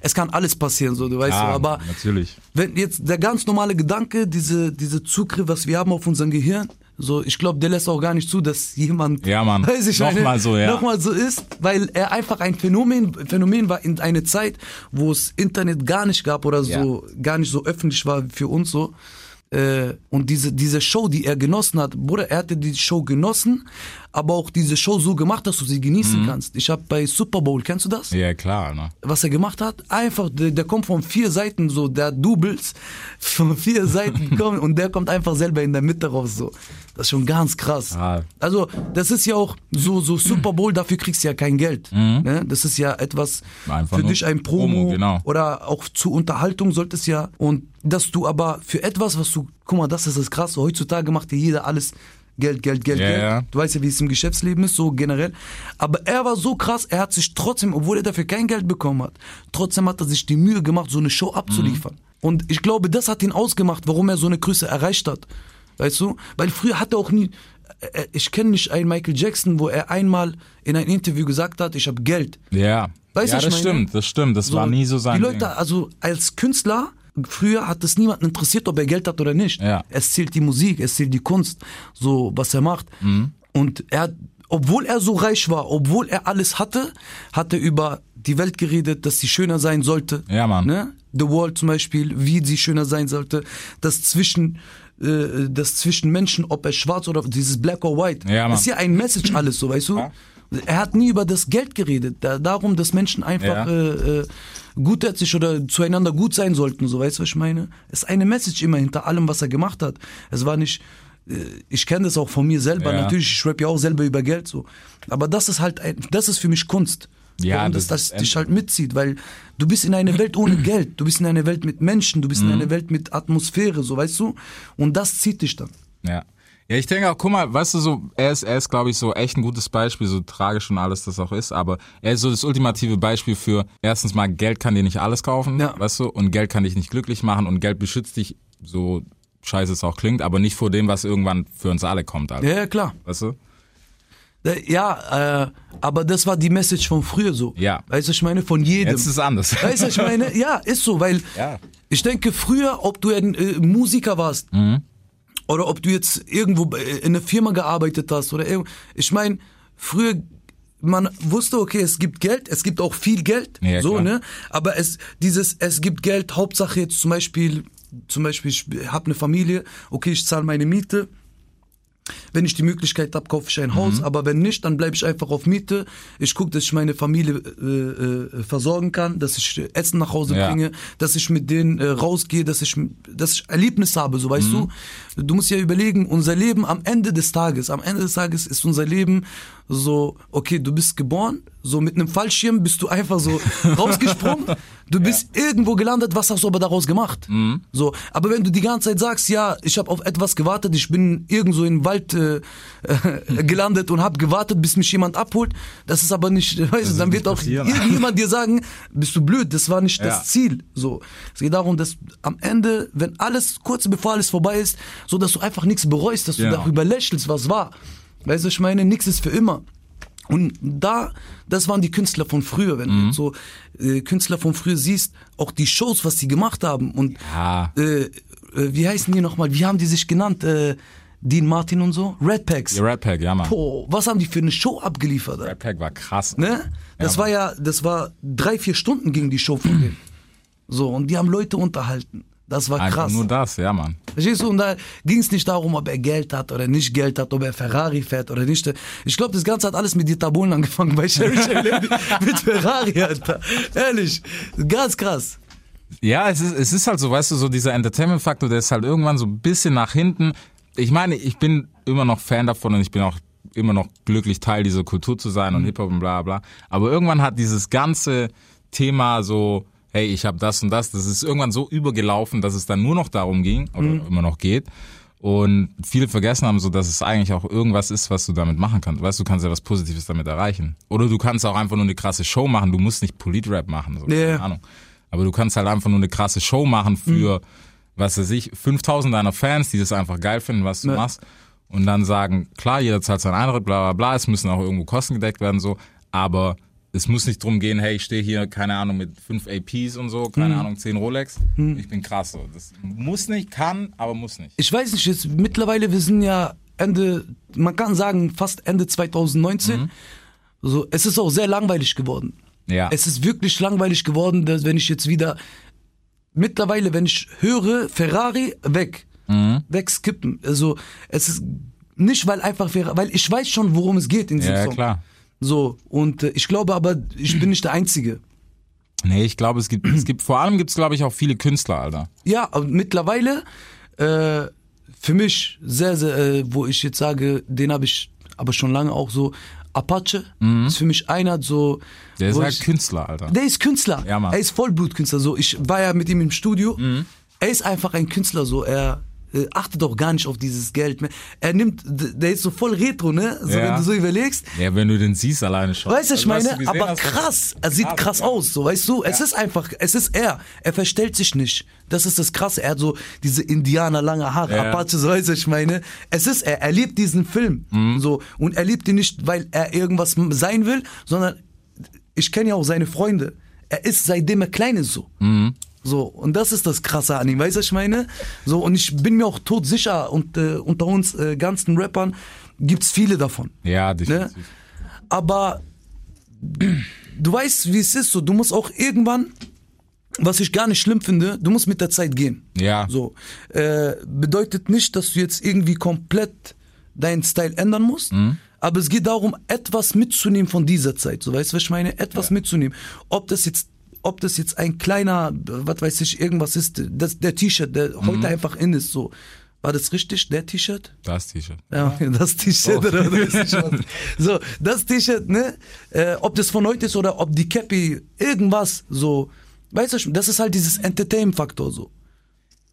Es kann alles passieren, so du weißt Mhm. Ja, du. Aber natürlich. wenn jetzt der ganz normale Gedanke, diese diese Zugriff, was wir haben auf unser Gehirn, so ich glaube, der lässt auch gar nicht zu, dass jemand, Ja, Mann. [LAUGHS] weiß ich Nochmal so, ja. nochmal so ist, weil er einfach ein Phänomen Phänomen war in eine Zeit, wo es Internet gar nicht gab oder so gar nicht so öffentlich war für uns so. Äh, und diese, diese Show, die er genossen hat, Bruder, er hatte die Show genossen, aber auch diese Show so gemacht, dass du sie genießen kannst. Ich habe bei Super Bowl, kennst du das? Mhm. Ja, klar, ne? was er gemacht hat, einfach, der, der kommt von vier Seiten so, der Doubles von vier [LAUGHS] Seiten kommt und der kommt einfach selber in der Mitte raus so. Das ist schon ganz krass. Ah. Also, das ist ja auch so, so Super Bowl, dafür kriegst du ja kein Geld. Ne? Das ist ja etwas Mhm. Einfach für dich ein Promo, Promo, genau. oder auch zur Unterhaltung sollte es ja und dass du aber für etwas, was du, guck mal, das ist das krasse, heutzutage macht ja jeder alles Geld, Geld, Geld, Ja, Geld. ja. Du weißt ja, wie es im Geschäftsleben ist, so generell. Aber er war so krass, er hat sich trotzdem, obwohl er dafür kein Geld bekommen hat, trotzdem hat er sich die Mühe gemacht, so eine Show abzuliefern. Mhm. Und ich glaube, das hat ihn ausgemacht, warum er so eine Größe erreicht hat. Weißt du? Weil früher hat er auch nie, äh, ich kenne nicht einen Michael Jackson, wo er einmal in einem Interview gesagt hat, ich habe Geld. Ja. Weißt du, ja, ich das meine? stimmt, das stimmt. Das war nie so sein Die Leute, Ding. also als Künstler, früher hat es niemanden interessiert, ob er Geld hat oder nicht. Ja. Es zählt die Musik, es zählt die Kunst, so was er macht. Mhm. Und er obwohl er so reich war, obwohl er alles hatte, hat er über die Welt geredet, dass sie schöner sein sollte. Ja, Mann. Ne? The Wall zum Beispiel, wie sie schöner sein sollte. Das zwischen, äh, das zwischen Menschen, ob er schwarz oder dieses Black or White. Ja, Mann. Ist ja ein Message alles, so weißt du. Ja. Er hat nie über das Geld geredet, da, darum, dass Menschen einfach Ja. äh, äh, gutherzig oder zueinander gut sein sollten, so weißt du, was ich meine? Es ist eine Message immer hinter allem, was er gemacht hat. Es war nicht, äh, ich kenne das auch von mir selber, Ja. natürlich, ich rap ja auch selber über Geld so. Aber das ist halt, ein, das ist für mich Kunst. Ja, Warum das, das das dich halt mitzieht, weil du bist in einer Welt ohne Geld, du bist in einer Welt mit Menschen, du bist Mhm. in einer Welt mit Atmosphäre, so weißt du? Und das zieht dich dann. Ja. Ja, ich denke auch, guck mal, weißt du so, er ist, er ist, glaube ich, so echt ein gutes Beispiel, so tragisch und alles das auch ist, aber er ist so das ultimative Beispiel für, erstens mal, Geld kann dir nicht alles kaufen, Ja. weißt du, und Geld kann dich nicht glücklich machen und Geld beschützt dich so scheiße es auch klingt, aber nicht vor dem, was irgendwann für uns alle kommt, Alter. Ja, ja, klar. Weißt du? Äh, Ja, äh, aber das war die Message von früher so. Ja. Weißt du, ich meine, von jedem. Jetzt ist es anders. Weißt du, ich meine, [LAUGHS] ja, ist so, weil Ja. ich denke, früher, ob du ein äh, Musiker warst Mhm. Oder ob du jetzt irgendwo äh, in einer Firma gearbeitet hast oder irgendwo, ich meine, früher man wusste, okay, es gibt Geld, es gibt auch viel Geld, Ja, so, klar. ne? Aber es, dieses, es gibt Geld, Hauptsache jetzt zum Beispiel, zum Beispiel, ich habe eine Familie, okay, ich zahle meine Miete, wenn ich die Möglichkeit habe, kaufe ich ein Mhm. Haus, aber wenn nicht, dann bleibe ich einfach auf Miete. Ich gucke, dass ich meine Familie äh, äh, versorgen kann, dass ich äh, Essen nach Hause Ja. bringe, dass ich mit denen äh, rausgehe, dass ich, dass ich Erlebnis habe, so weißt Mhm. du. Du musst ja überlegen, unser Leben am Ende des Tages, am Ende des Tages ist unser Leben so, okay, du bist geboren, so mit einem Fallschirm bist du einfach so [LAUGHS] rausgesprungen, du bist irgendwo gelandet, was hast du aber daraus gemacht? Mhm. So, aber wenn du die ganze Zeit sagst, ja, ich habe auf etwas gewartet, ich bin irgendwo im Wald äh, äh, [LAUGHS] gelandet und habe gewartet, bis mich jemand abholt, das ist aber nicht, weißt du, dann wird auch [LAUGHS] irgendjemand dir sagen, bist du blöd, das war nicht Ja. das Ziel. So, es geht darum, dass am Ende, wenn alles kurz bevor alles vorbei ist, so dass du einfach nichts bereust, dass du Ja. darüber lächelst, was war. Weißt du, ich meine, nichts ist für immer. Und da, das waren die Künstler von früher, wenn Mhm. du so äh, Künstler von früher siehst, auch die Shows, was die gemacht haben und Ja. äh, äh, wie heißen die nochmal? Wie haben die sich genannt? Äh, Dean Martin und so? Red Packs. Die Red Pack, ja, Mann. Boah, was haben die für eine Show abgeliefert? Red Pack war krass. Ne? Das Ja, war ja, das war drei, vier Stunden ging die Show von denen. So, und die haben Leute unterhalten. Das war Einfach krass. nur das, ja, Mann. Verstehst du? Und da ging es nicht darum, ob er Geld hat oder nicht Geld hat, ob er Ferrari fährt oder nicht. Ich glaube, das Ganze hat alles mit Dieter Bohlen angefangen bei Sherry [LAUGHS] Lady mit Ferrari, Alter. Ehrlich. Ganz krass. Ja, es ist, es ist halt so, weißt du, so dieser Entertainment-Faktor, der ist halt irgendwann so ein bisschen nach hinten. Ich meine, ich bin immer noch Fan davon und ich bin auch immer noch glücklich, Teil dieser Kultur zu sein und Hip-Hop und bla bla. Aber irgendwann hat dieses ganze Thema so, hey, ich habe das und das, das ist irgendwann so übergelaufen, dass es dann nur noch darum ging oder immer noch geht. Und viele vergessen haben so, dass es eigentlich auch irgendwas ist, was du damit machen kannst. Weißt du, du kannst ja was Positives damit erreichen. Oder du kannst auch einfach nur eine krasse Show machen. Du musst nicht Politrap machen. So, Ja. keine Ahnung. Aber du kannst halt einfach nur eine krasse Show machen für, was weiß ich, 5000 deiner Fans, die das einfach geil finden, was du Ja. machst. Und dann sagen, klar, jeder zahlt seinen Eintritt, bla bla bla, es müssen auch irgendwo Kosten gedeckt werden, so. Aber es muss nicht drum gehen, hey, ich stehe hier, keine Ahnung, mit fünf APs und so, keine Ahnung, zehn Rolex. Ich bin krass so. Das muss nicht, kann, aber muss nicht. Ich weiß nicht, jetzt mittlerweile, wir sind ja Ende, man kann sagen, fast Ende 2019. So, es ist auch sehr langweilig geworden. Ja. Es ist wirklich langweilig geworden, dass wenn ich jetzt wieder mittlerweile, wenn ich höre Ferrari weg, Mhm. wegskippen. Also es ist nicht weil einfach Ferrari, weil ich weiß schon, worum es geht in diesem ja, Song. klar. So und äh, ich glaube aber, ich bin nicht der Einzige. Nee, ich glaube, es gibt, es gibt, vor allem gibt es, glaube ich, auch viele Künstler, Alter. Ja, aber mittlerweile äh, für mich sehr, sehr, äh, wo ich jetzt sage, den habe ich aber schon lange auch so. Apache ist für mich einer so. Mhm. Der ist halt ich, Künstler, Alter. Der ist Künstler. Ja, Mann. Er ist Vollblutkünstler. So, ich war ja mit ihm im Studio. Mhm. Er ist einfach ein Künstler. So, er äh, achtet auch gar nicht auf dieses Geld mehr. Er nimmt, der ist so voll retro, ne? So, Ja. wenn du so überlegst. Ja, wenn du den siehst alleine schon. Weißt du, ich Also, meine? Aber krass, er sieht krass, ja. aus, so weißt du. Es ist einfach, es ist er. Er verstellt sich nicht. Das ist das Krasse. Er hat so diese Indianer lange Haare, Ja. Apache, so weißt du, ich meine. Es ist er. Er liebt diesen Film, Mhm. so und er liebt ihn nicht, weil er irgendwas sein will, sondern ich kenne ja auch seine Freunde. Er ist seitdem er klein ist so. Mhm. So, und das ist das Krasse an ihm, weißt du, was ich meine? So, und ich bin mir auch todsicher, und äh, unter uns äh, ganzen Rappern gibt's viele davon. Ja, Ne? definitiv. Aber du weißt, wie es ist. So, du musst auch irgendwann, was ich gar nicht schlimm finde, du musst mit der Zeit gehen. Ja. So äh, bedeutet nicht, dass du jetzt irgendwie komplett deinen Style ändern musst. Mhm. Aber es geht darum, etwas mitzunehmen von dieser Zeit. So, weißt du, was ich meine? Etwas mitzunehmen. Ob das jetzt ob das jetzt ein kleiner, was weiß ich, irgendwas ist, das, der T-Shirt, der Mhm. heute einfach in ist, so. War das richtig, der T-Shirt? Das T-Shirt. Ja, [LAUGHS] das T-Shirt Oh. So, das T-Shirt, ne? Äh, ob das von heute ist oder ob die Cappy, irgendwas, so. Weißt du, schon, das ist halt dieses Entertainment-Faktor, so.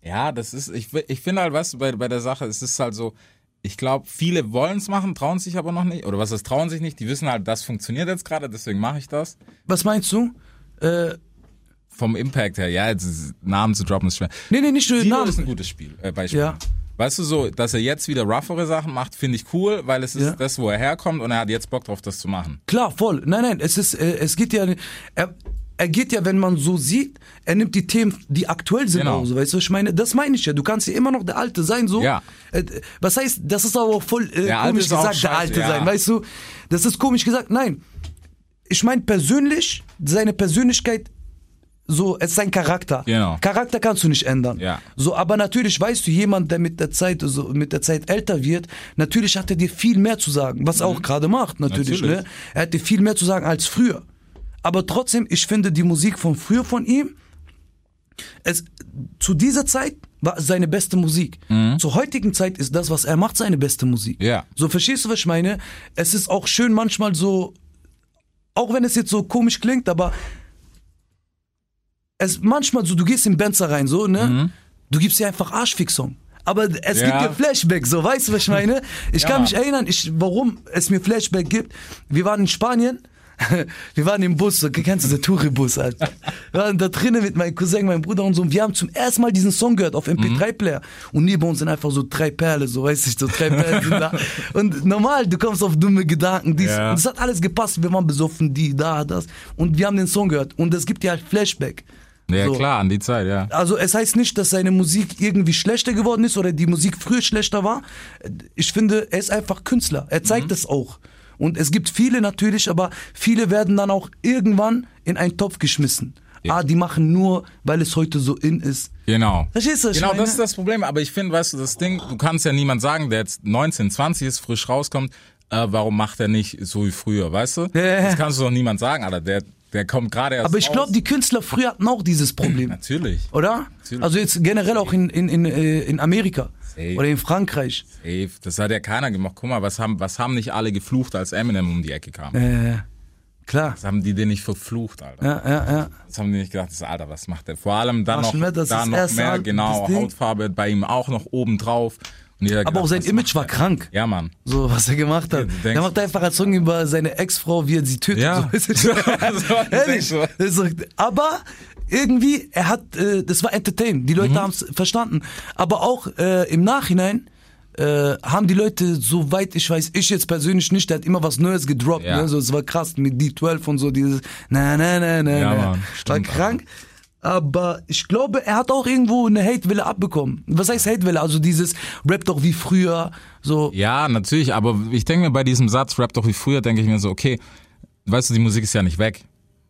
Ja, das ist, ich, ich finde halt, weißt du, bei, bei der Sache, es ist halt so, ich glaube, viele wollen es machen, trauen sich aber noch nicht. Oder was heißt, trauen sich nicht, die wissen halt, das funktioniert jetzt gerade, deswegen mache ich das. Was meinst du? Äh, vom Impact her, ja, jetzt Namen zu droppen ist schwer. Nee, nee, nicht nur Sido Namen. ist ein gutes Spiel, äh, Beispiel. Ja. Weißt du so, dass er jetzt wieder roughere Sachen macht, finde ich cool, weil es ist Ja. das, wo er herkommt und er hat jetzt Bock drauf, das zu machen. Klar, voll. Nein, nein, es ist, äh, es geht ja, er, er geht ja, wenn man so sieht, er nimmt die Themen, die aktuell sind Genau. so, weißt du, was ich meine, das meine ich ja, du kannst ja immer noch der Alte sein, so. Ja. Äh, was heißt, das ist aber auch voll äh, komisch gesagt, der Alte ja. sein, weißt du, das ist komisch gesagt, nein. Ich meine persönlich, seine Persönlichkeit, so, es ist sein Charakter. Genau. Charakter kannst du nicht ändern. Ja. So, aber natürlich weißt du, jemand, der mit der Zeit, so mit der Zeit älter wird, natürlich hat er dir viel mehr zu sagen, was er auch gerade macht, natürlich, Mhm. Natürlich. ne? Er hat dir viel mehr zu sagen als früher. Aber trotzdem, ich finde die Musik von früher von ihm, es, zu dieser Zeit war es seine beste Musik. Zur heutigen Zeit ist das, was er macht, seine beste Musik. Mhm. Ja. So, verstehst du, was ich meine? Es ist auch schön manchmal so, auch wenn es jetzt so komisch klingt, aber es manchmal so, du gehst in Benzer rein, so, ne? Du gibst dir einfach Arschfixung. Aber es Mhm. Ja. gibt dir Flashback, so, weißt du, was ich meine? Ich Ja. kann mich erinnern, ich, warum es mir Flashback gibt. Wir waren in Spanien, [LAUGHS] wir waren im Bus, so, kennst du den Touribus, Alter? Wir waren da drinnen mit meinem Cousin, meinem Bruder und so, und wir haben zum ersten Mal diesen Song gehört auf MP3-Player. Und neben uns sind einfach so drei Perle, so, weißt du, so drei Perlen sind da. [LAUGHS] Und normal, du kommst auf dumme Gedanken, dies, Ja. und es hat alles gepasst, wir waren besoffen, die, da, das. Und wir haben den Song gehört. Und es gibt dir halt Flashback. Ja, So. klar, an die Zeit, ja. Also es heißt nicht, dass seine Musik irgendwie schlechter geworden ist oder die Musik früher schlechter war. Ich finde, er ist einfach Künstler. Er Mhm. zeigt es auch. Und es gibt viele natürlich, aber viele werden dann auch irgendwann in einen Topf geschmissen. Ah, die machen nur, weil es heute so in ist. Genau. Verstehst du, Genau, meine? das ist das Problem. Aber ich finde, weißt du, das Ding, du kannst ja niemand sagen, der jetzt 19, 20 ist, frisch rauskommt, äh, warum macht er nicht so wie früher, weißt du? Ja. Das kannst du doch niemand sagen, Alter. Der, der kommt gerade erst Aber ich glaube, die Künstler früher hatten auch dieses Problem. Natürlich. Oder? Natürlich. Also jetzt generell auch in, in, in, äh, in Amerika. Safe. Oder in Frankreich. Safe. Das hat ja keiner gemacht. Guck mal, was haben, was haben nicht alle geflucht, als Eminem um die Ecke kam? Äh, klar. Was haben die denn nicht verflucht, Alter? Ja, ja, ja. Das haben die nicht gedacht, das Alter, was macht der? Vor allem dann noch, Marshall Mathers, da das noch erste mehr, Album, genau. Hautfarbe bei ihm auch noch oben drauf. Jeder Aber gedacht, auch sein was Image war krank. Ja, Mann. So, was er gemacht hat. Ja, er macht einfach einen Song über seine Ex-Frau, wie er sie tötet. Ja. So? [LAUGHS] So, Ehrlich. so. Ist so- Aber irgendwie, er hat, äh, das war Entertain. Die Leute Mhm. haben es verstanden. Aber auch äh, im Nachhinein äh, haben die Leute, soweit ich weiß, ich jetzt persönlich nicht, der hat immer was Neues gedroppt. Ja. Ne? So, es war krass mit D12 und so, dieses na na na na. Ja, na. Mann, war krank. Aber ich glaube, er hat auch irgendwo eine Hate-Welle abbekommen. Was heißt Hate-Welle? Also dieses Rap doch wie früher, so. Ja, natürlich, aber ich denke mir bei diesem Satz, Rap doch wie früher, denke ich mir so, okay, weißt du, die Musik ist ja nicht weg.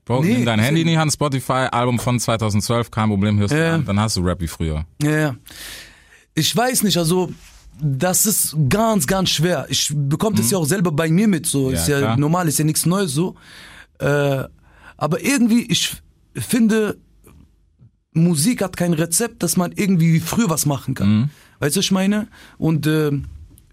Bro, Nee, nimm dein Handy in die Hand, Spotify, Album von 2012, kein Problem, hörst du Ja. an, dann hast du Rap wie früher. Ja, ja. Ich weiß nicht, also das ist ganz, ganz schwer. Ich bekomme das ja auch selber bei mir mit, so Mhm. Ja, ist ja klar. normal, ist ja nichts Neues so. Äh, aber irgendwie, ich finde, Musik hat kein Rezept, dass man irgendwie wie früher was machen kann. Mhm. Weißt du, was ich meine? Und äh,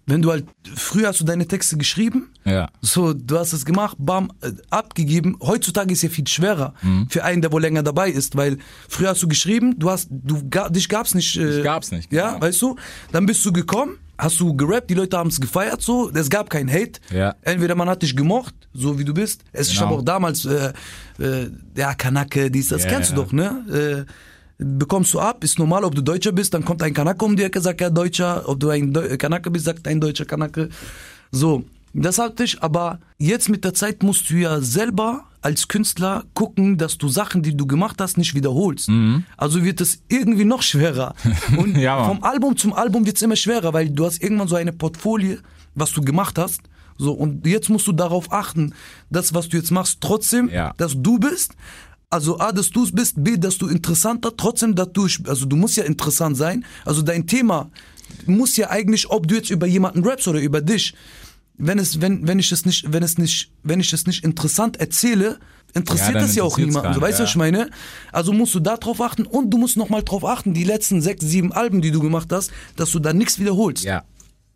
wenn du halt, früher hast du deine Texte geschrieben, Ja. so, du hast es gemacht, bam, äh, abgegeben. Heutzutage ist ja viel schwerer Mhm. für einen, der wohl länger dabei ist, weil früher hast du geschrieben, du hast, du dich gab's nicht. Äh, Dich gab's nicht, Ja, genau. weißt du? Dann bist du gekommen, hast du gerappt, die Leute haben es gefeiert, so, es gab kein Hate. Ja. Entweder man hat dich gemocht, so wie du bist. Es ich Genau. habe auch damals, äh, äh, ja, Kanake, dies, das Ja, kennst du ja. doch, ne? Äh, bekommst du ab, ist normal, ob du Deutscher bist, dann kommt ein Kanake um die Ecke, sagt er Deutscher, ob du ein Deu Kanake bist, sagt ein Deutscher Kanake. So, das hatte ich, aber jetzt mit der Zeit musst du ja selber als Künstler gucken, dass du Sachen, die du gemacht hast, nicht wiederholst. Also wird es irgendwie noch schwerer. [LAUGHS] Und Mhm. Ja, vom Album zum Album wird es immer schwerer, weil du hast irgendwann so eine Portfolie, was du gemacht hast. So, und jetzt musst du darauf achten, das, was du jetzt machst, trotzdem, Ja. dass du bist. Also A, dass du es bist, B, dass du interessanter, trotzdem, du, also du musst ja interessant sein. Also dein Thema muss ja eigentlich, ob du jetzt über jemanden rappst oder über dich, wenn es, wenn, wenn ich es nicht, wenn es nicht, wenn ich es nicht interessant erzähle, interessiert Ja, das ja auch niemanden. So, weißt du, ja. was ich meine? Also musst du da drauf achten und du musst nochmal drauf achten, die letzten sechs, sieben Alben, die du gemacht hast, dass du da nichts wiederholst. Ja.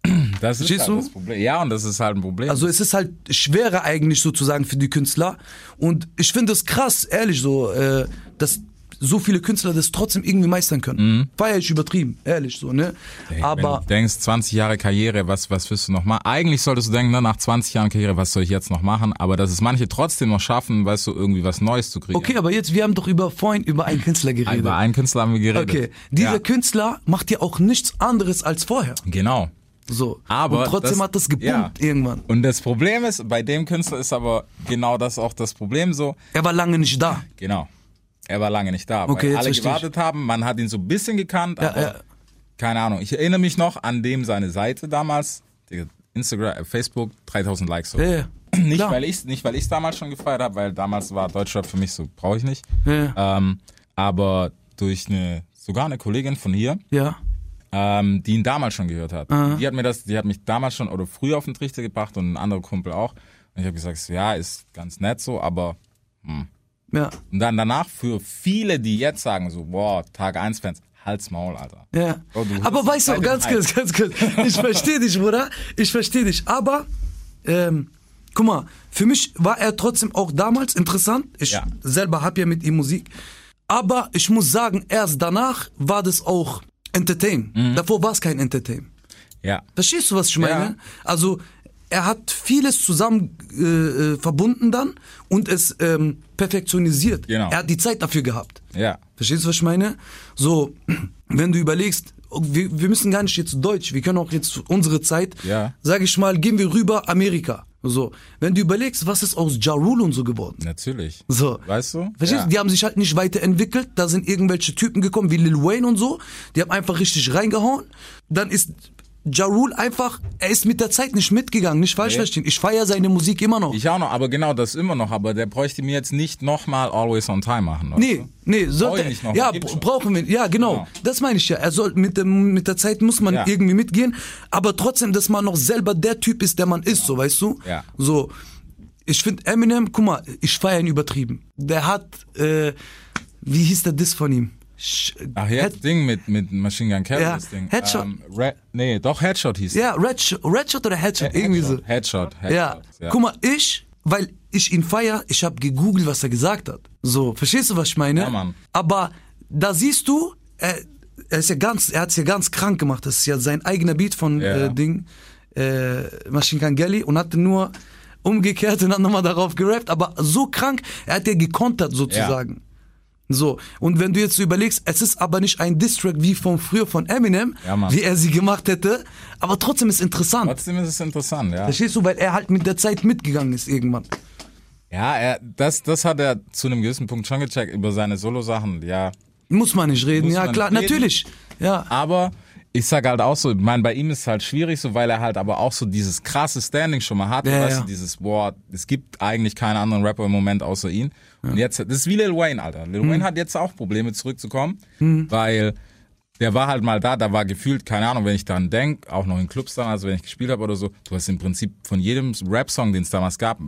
[CLEARS THROAT] Das ist Verstehst halt du? das Problem. Ja, und das ist halt ein Problem. Also es ist halt schwerer eigentlich sozusagen für die Künstler. Und ich finde es krass, ehrlich so, äh, dass so viele Künstler das trotzdem irgendwie meistern können. Feier ich übertrieben, ehrlich so, ne? Ey, Aber wenn du denkst, 20 Jahre Karriere, was, was wirst du noch machen? Eigentlich solltest du denken, ne, nach 20 Jahren Karriere, was soll ich jetzt noch machen? Aber dass es manche trotzdem noch schaffen, weißt du, irgendwie was Neues zu kriegen. okay, aber jetzt, wir haben doch über vorhin über einen Künstler geredet. Über einen Künstler haben wir geredet. Okay, dieser ja, Künstler macht ja auch nichts anderes als vorher. Genau. So. Aber und trotzdem das- hat das geboomt ja. irgendwann. Und das Problem ist, bei dem Künstler ist aber genau das auch das Problem so. Er war lange nicht da. Genau. Er war lange nicht da, Okay, weil alle verstehe ich. gewartet haben. Man hat ihn so ein bisschen gekannt, Ja, aber ja. keine Ahnung. Ich erinnere mich noch an dem seine Seite damals, Instagram, äh, Facebook, 3000 Likes. Ja, ja. [CLEARS THROAT] Nicht Klar. weil ich nicht weil ich damals schon gefeiert habe, weil damals war Deutschrap für mich so brauche ich nicht. Ähm, aber durch eine sogar eine Kollegin von hier, Ja. Ähm, die ihn damals schon gehört hat. Die hat mir das, die hat mich damals schon oder früher auf den Trichter gebracht und ein anderer Kumpel auch. Und ich habe gesagt, ja, ist ganz nett so, aber Ja. und dann danach für viele, die jetzt sagen so, boah, Tag 1 Fans, Halt's Maul, Alter. Ja. Oh, du aber weißt du, ganz kurz, ganz kurz. [LAUGHS] Ich verstehe dich, Bruder. Ich verstehe dich. Aber, ähm, guck mal, für mich war er trotzdem auch damals interessant. Ich Ja. selber habe ja mit ihm Musik. Aber ich muss sagen, erst danach war das auch Entertain. Mhm. Davor war es kein Entertain. Ja. Verstehst du, was ich meine? Ja. Also er hat vieles zusammen äh, äh, verbunden dann und es ähm, perfektionisiert. Genau. Er hat die Zeit dafür gehabt. Ja. Verstehst du, was ich meine? So, [CLEARS THROAT] wenn du überlegst, wir, wir müssen gar nicht jetzt Deutsch, wir können auch jetzt unsere Zeit, Ja. sag ich mal, gehen wir rüber Amerika. So, wenn du überlegst, was ist aus Ja Rule und so geworden? Natürlich. So. Weißt du? Verstehst ja. du? Die haben sich halt nicht weiterentwickelt. Da sind irgendwelche Typen gekommen wie Lil Wayne und so. Die haben einfach richtig reingehauen. Dann ist Ja Rule einfach, er ist mit der Zeit nicht mitgegangen. Nicht falsch Nee. verstehen. Ich feiere seine Musik immer noch. Ich auch noch, aber genau das immer noch, aber der bräuchte mir jetzt nicht nochmal Always on Time machen. weißt Nee, nee, sollte, ich nicht noch, ja, brauchen wir, ja, genau, Genau. das meine ich ja. Er soll, mit dem, mit der Zeit muss man Ja. irgendwie mitgehen, aber trotzdem, dass man noch selber der Typ ist, der man ist, so, weißt du? Ja. So, ich finde Eminem, guck mal, ich feiere ihn übertrieben. Der hat, äh, wie hieß der Diss von ihm? Ach, jetzt Ding mit, mit Machine Gun Kelly, Ja, das Ding. Headshot. Ähm, Red, nee, doch Headshot hieß ja, Red, Sh- Red Shot oder Headshot, es. irgendwie so. Headshot, Headshot. Ja. ja. guck mal, ich, weil ich ihn feier, ich habe gegoogelt, was er gesagt hat. So, verstehst du, was ich meine? Ja, Mann. Aber da siehst du, er, er ist ja ganz, er hat's ja ganz krank gemacht. Das ist ja sein eigener Beat von Ja. äh, Ding, äh, Machine Gun Kelly und hatte nur umgekehrt und hat nochmal darauf gerappt, aber so krank, er hat ja gekontert sozusagen. So, und wenn du jetzt so überlegst, es ist aber nicht ein Distrack wie von früher von Eminem, Ja, wie er sie gemacht hätte, aber trotzdem ist interessant. Trotzdem ist es interessant, ja. Verstehst du, weil er halt mit der Zeit mitgegangen ist irgendwann. Ja, er, das, das hat er zu einem gewissen Punkt schon gecheckt über seine Solo-Sachen, ja. Muss man nicht reden, Muss ja klar, reden. natürlich. Ja, Aber ich sag halt auch so, ich meine, bei ihm ist es halt schwierig so, weil er halt aber auch so dieses krasse Standing schon mal hat. Ja, weißt ja. du, dieses, boah, es gibt eigentlich keinen anderen Rapper im Moment außer ihn. Und jetzt, das ist wie Lil Wayne, Alter. Lil Hm. Wayne hat jetzt auch Probleme zurückzukommen, weil der war halt mal da, da war gefühlt, keine Ahnung, wenn ich daran denk, auch noch in Clubs dann, also wenn ich gespielt habe oder so, du hast im Prinzip von jedem Rap-Song, den es damals gab,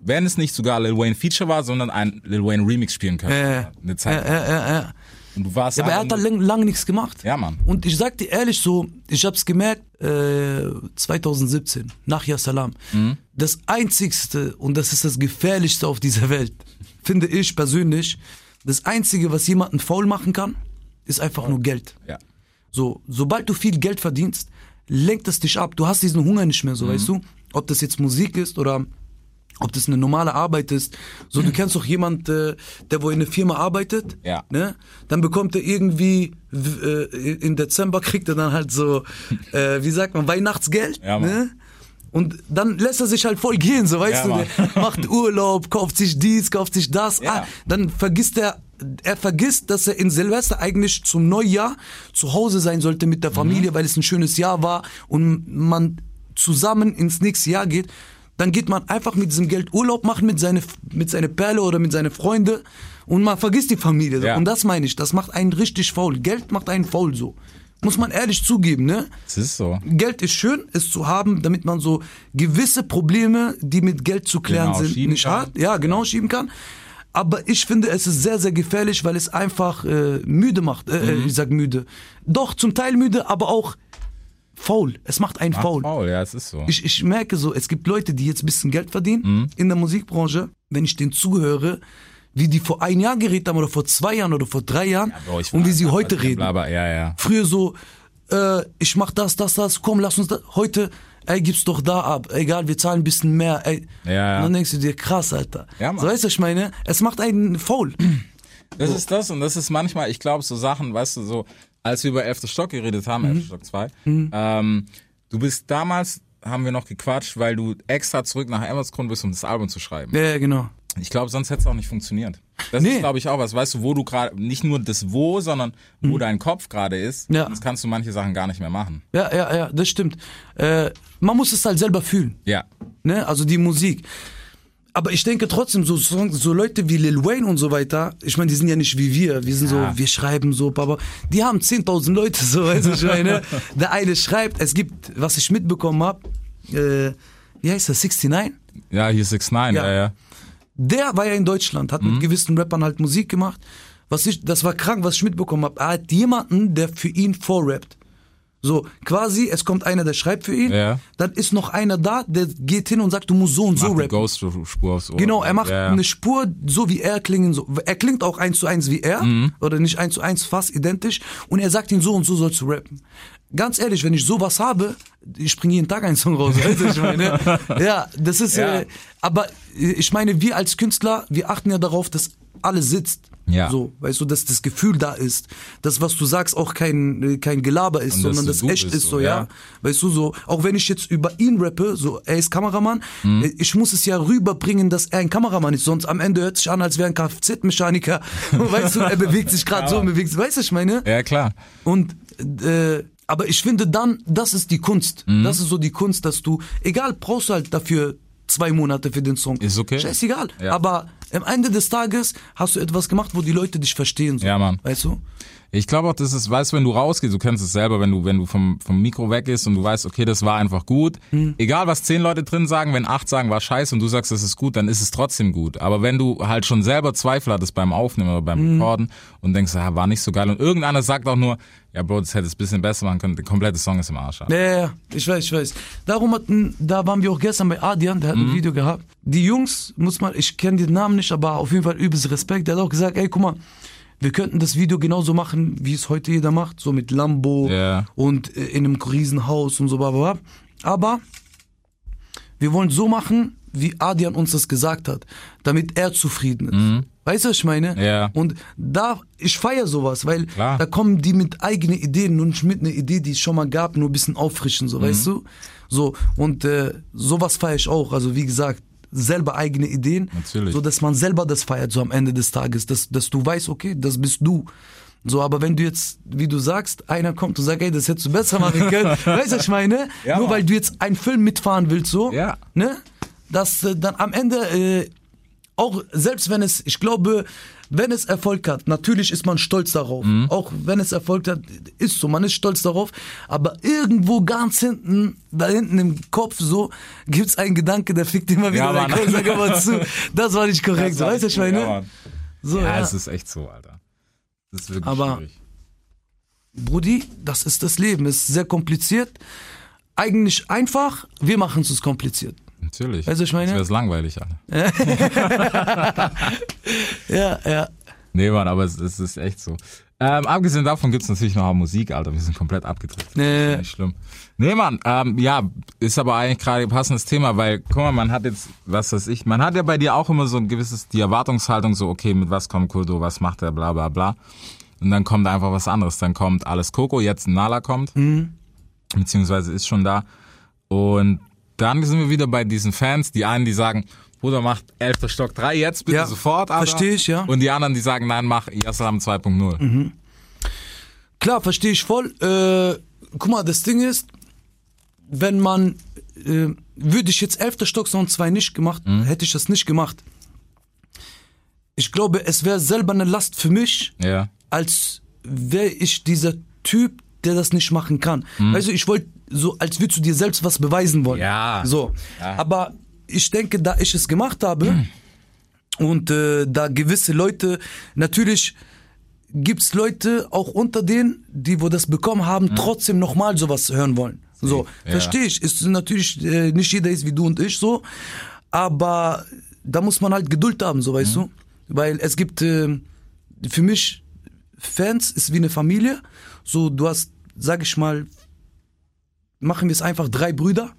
wenn es nicht sogar Lil Wayne Feature war, sondern ein Lil Wayne Remix spielen können. Ja, Eine ja, Zeit. ja, ja, ja. Und du warst ja aber er hat da einfach lang, lange nichts gemacht. Ja, Mann. Und ich sag dir ehrlich so, ich hab's gemerkt, äh, 2017, nach Ya Salam. Mhm. Das einzigste, und das ist das gefährlichste auf dieser Welt, finde ich persönlich, das einzige, was jemanden faul machen kann, ist einfach nur Geld. ja. So, sobald du viel Geld verdienst, lenkt es dich ab. Du hast diesen Hunger nicht Mhm. mehr, so weißt du? Ob das jetzt Musik ist oder ob das eine normale Arbeit ist. So, du [CLEARS THROAT] kennst doch jemand, äh, der wo in einer Firma arbeitet, Ja. ne? Dann bekommt er irgendwie äh, im Dezember kriegt er dann halt so, [LAUGHS] äh, wie sagt man, Weihnachtsgeld, Ja, ne? Und dann lässt er sich halt voll gehen, so weißt Ja, du, [LAUGHS] macht Urlaub, kauft sich dies, kauft sich das. Ja. Ah, dann vergisst er, er vergisst, dass er in Silvester eigentlich zum Neujahr zu Hause sein sollte mit der Mhm. Familie, weil es ein schönes Jahr war und man zusammen ins nächste Jahr geht. Dann geht man einfach mit diesem Geld Urlaub machen mit seine, mit seine Perle oder mit seine Freunde und man vergisst die Familie. Ja. Und das meine ich, das macht einen richtig faul. Geld macht einen faul so. Muss man ehrlich zugeben, ne? Es ist so. Geld ist schön, es zu haben, damit man so gewisse Probleme, die mit Geld zu klären Genau, sind, nicht kann. hat. Ja, genau, schieben kann. Aber ich finde, es ist sehr, sehr gefährlich, weil es einfach äh, müde macht. Äh, Mhm. Ich sag müde. Doch, zum Teil müde, aber auch faul. Es macht einen Macht faul. faul, ja, es ist so. Ich, ich merke so, es gibt Leute, die jetzt ein bisschen Geld verdienen Mhm. in der Musikbranche. Wenn ich denen zuhöre, wie die vor ein Jahr geredet haben oder vor zwei Jahren oder vor drei Jahren Bro, ich und wie sie heute reden. Blabber, ja, ja. Früher so, äh, ich mach das, das, das, komm, lass uns das. Heute, ey, gib's doch da ab. Egal, wir zahlen ein bisschen mehr. Ey. Ja, ja. Und dann denkst du dir, krass, Alter. Ja, Mann. so weißt du, ich meine? Es macht einen faul. Das ist das und das ist manchmal, ich glaube, so Sachen, weißt du, so, als wir über 11. Stock geredet haben, Mhm. 11. Stock 2, ähm, du bist damals, haben wir noch gequatscht, weil du extra zurück nach Emmersgrund bist, um das Album zu schreiben. ja, genau. Ich glaube, sonst hätte es auch nicht funktioniert. Das Nee. ist, glaube ich, auch was. Weißt du, wo du gerade, nicht nur das Wo, sondern wo dein Kopf gerade ist. Mhm. Ja. Sonst kannst du manche Sachen gar nicht mehr machen. Ja, ja, ja, das stimmt. Äh, man muss es halt selber fühlen. Ja. ne? Also die Musik. Aber ich denke trotzdem, so, so, Leute wie Lil Wayne und so weiter, ich meine, die sind ja nicht wie wir. Wir sind Ja. so, wir schreiben so, aber die haben 10.000 Leute, so, weißt du, ich meine. [LAUGHS] Der eine schreibt, es gibt, was ich mitbekommen habe, äh, wie heißt das, 69? Ja, hier 6 9 Ja. ja, ja. Der war ja in Deutschland, hat mit gewissen Rappern halt Musik gemacht. Was ich, das war krank, was ich mitbekommen habe. Er hat jemanden, der für ihn vorrappt. So, quasi, es kommt einer, der schreibt für ihn. Ja. Dann ist noch einer da, der geht hin und sagt, du musst so und so Macht die rappen. Ghost-Spur aufs Ohr. Genau, er macht ja, eine Spur, so wie er klingen so. Er klingt auch eins zu eins wie er, oder nicht eins zu eins, fast identisch. Und er sagt ihm so und so sollst du rappen. Ganz ehrlich, wenn ich sowas habe, ich bringe jeden Tag einen Song raus. [LAUGHS] Weißt du, ich meine, ja, das ist. Ja. Äh, aber äh, ich meine, wir als Künstler, wir achten ja darauf, dass alles sitzt. Ja. So, weißt du, dass das Gefühl da ist, dass was du sagst auch kein kein Gelaber ist, sondern das echt ist so, ja. ja. Weißt du so, auch wenn ich jetzt über ihn rappe, so er ist Kameramann, Mhm. äh, ich muss es ja rüberbringen, dass er ein Kameramann ist, sonst am Ende hört sich an, als wäre ein Kfz-Mechaniker. [LAUGHS] weißt du, er bewegt sich gerade so, bewegt sich, weißt du, ich meine? Ja, klar. Und äh, aber ich finde dann, das ist die Kunst. Mhm. Das ist so die Kunst, dass du, egal, brauchst du halt dafür zwei Monate für den Song. Ist okay. Scheißegal. Ja. Aber am Ende des Tages hast du etwas gemacht, wo die Leute dich verstehen. So. Ja, Mann. Weißt du? Ich glaube auch, das ist, weißt du, wenn du rausgehst, du kennst es selber, wenn du, wenn du vom, vom Mikro weggehst und du weißt, okay, das war einfach gut. Hm. Egal, was zehn Leute drin sagen, wenn acht sagen, war scheiße und du sagst, das ist gut, dann ist es trotzdem gut. Aber wenn du halt schon selber Zweifel hattest beim Aufnehmen oder beim Hm. Recorden und denkst, ah, war nicht so geil und irgendeiner sagt auch nur, ja, Bro, das hätte es ein bisschen besser machen können, der komplette Song ist im Arsch. Ja, ja, ja, ich weiß, ich weiß. Darum hatten, da waren wir auch gestern bei Adrian, der hat Mhm. ein Video gehabt. Die Jungs, muss man, ich kenne den Namen nicht, aber auf jeden Fall übelst Respekt. Der hat auch gesagt, ey, guck mal, wir könnten das Video genauso machen, wie es heute jeder macht, so mit Lambo Ja. und äh, in einem Riesenhaus und so, bla, bla, bla. Aber wir wollen so machen, wie Adrian uns das gesagt hat, damit er zufrieden ist. Weißt du, was ich meine? Mhm. Ja. Und da, ich feiere sowas, weil Klar. da kommen die mit eigenen Ideen und nicht mit einer Idee, die es schon mal gab, nur ein bisschen auffrischen, Mhm. so, weißt du? So, und äh, sowas feiere ich auch. Also, wie gesagt, selber eigene Ideen. Natürlich. So, dass man selber das feiert, so am Ende des Tages, dass, dass du weißt, okay, das bist du. So, aber wenn du jetzt, wie du sagst, einer kommt und sagt, ey, das hättest du besser machen können, [LAUGHS] weißt du, was ich meine? Ja, Nur Mann. weil du jetzt einen Film mitfahren willst, so, Ja. ne? Dass äh, dann am Ende, äh, auch selbst wenn es, ich glaube, wenn es Erfolg hat, natürlich ist man stolz darauf. Mhm. Auch wenn es Erfolg hat, ist so, man ist stolz darauf. Aber irgendwo ganz hinten, da hinten im Kopf so, gibt's einen Gedanke, der fickt immer wieder Ja, Mann. Kopf, sag immer zu. Das war nicht korrekt, so, weißt du, ich meine? Ja, so, ja, ja. es ist echt so, Alter. Das ist wirklich Aber- schwierig. Brudi, das ist das Leben. Es ist sehr kompliziert. Eigentlich einfach, wir machen es uns kompliziert. Natürlich. Weißt du, ich meine? Das wäre langweilig, Alter. [LAUGHS] Ja, ja. Nee, Mann, aber es, es ist echt so. Ähm, abgesehen davon gibt's natürlich noch Musik, Alter. Wir sind komplett abgedreht. Nee. Nicht schlimm. Nee, Mann, ähm, ja, ist aber eigentlich gerade ein passendes Thema, weil, guck mal, man hat jetzt, was weiß ich, man hat ja bei dir auch immer so ein gewisses, die Erwartungshaltung, so, okay, mit was kommt Kurdo, was macht er, bla, bla, bla. Und dann kommt einfach was anderes. Dann kommt alles Coco, jetzt Nala kommt, beziehungsweise ist schon da. Und dann sind wir wieder bei diesen Fans, die einen, die sagen, Bruder, macht 11. Stock 3 jetzt, bitte Ja, sofort, Alter. versteh ich, ja. Und die anderen, die sagen, nein, mach Yassalam 2.0. Klar, verstehe ich voll. Äh, guck mal, das Ding ist, wenn man, äh, würde ich jetzt 11. Stock Sound 2 nicht gemacht, hätte ich das nicht gemacht. Ich glaube, es wäre selber eine Last für mich, Ja. als wäre ich dieser Typ, der das nicht machen kann. Weißt du, ich wollte so, als würdest du dir selbst was beweisen wollen. Ja. So. Ja. Aber ich denke, da ich es gemacht habe und äh, da gewisse Leute, natürlich gibt's Leute auch unter denen, die wo das bekommen haben, trotzdem nochmal sowas hören wollen. So, Ja. verstehe ich. Ist natürlich äh, nicht jeder ist wie du und ich so, aber da muss man halt Geduld haben, so weißt du. weil es gibt äh, für mich Fans ist wie eine Familie. So, du hast, sag ich mal, machen wir es einfach drei Brüder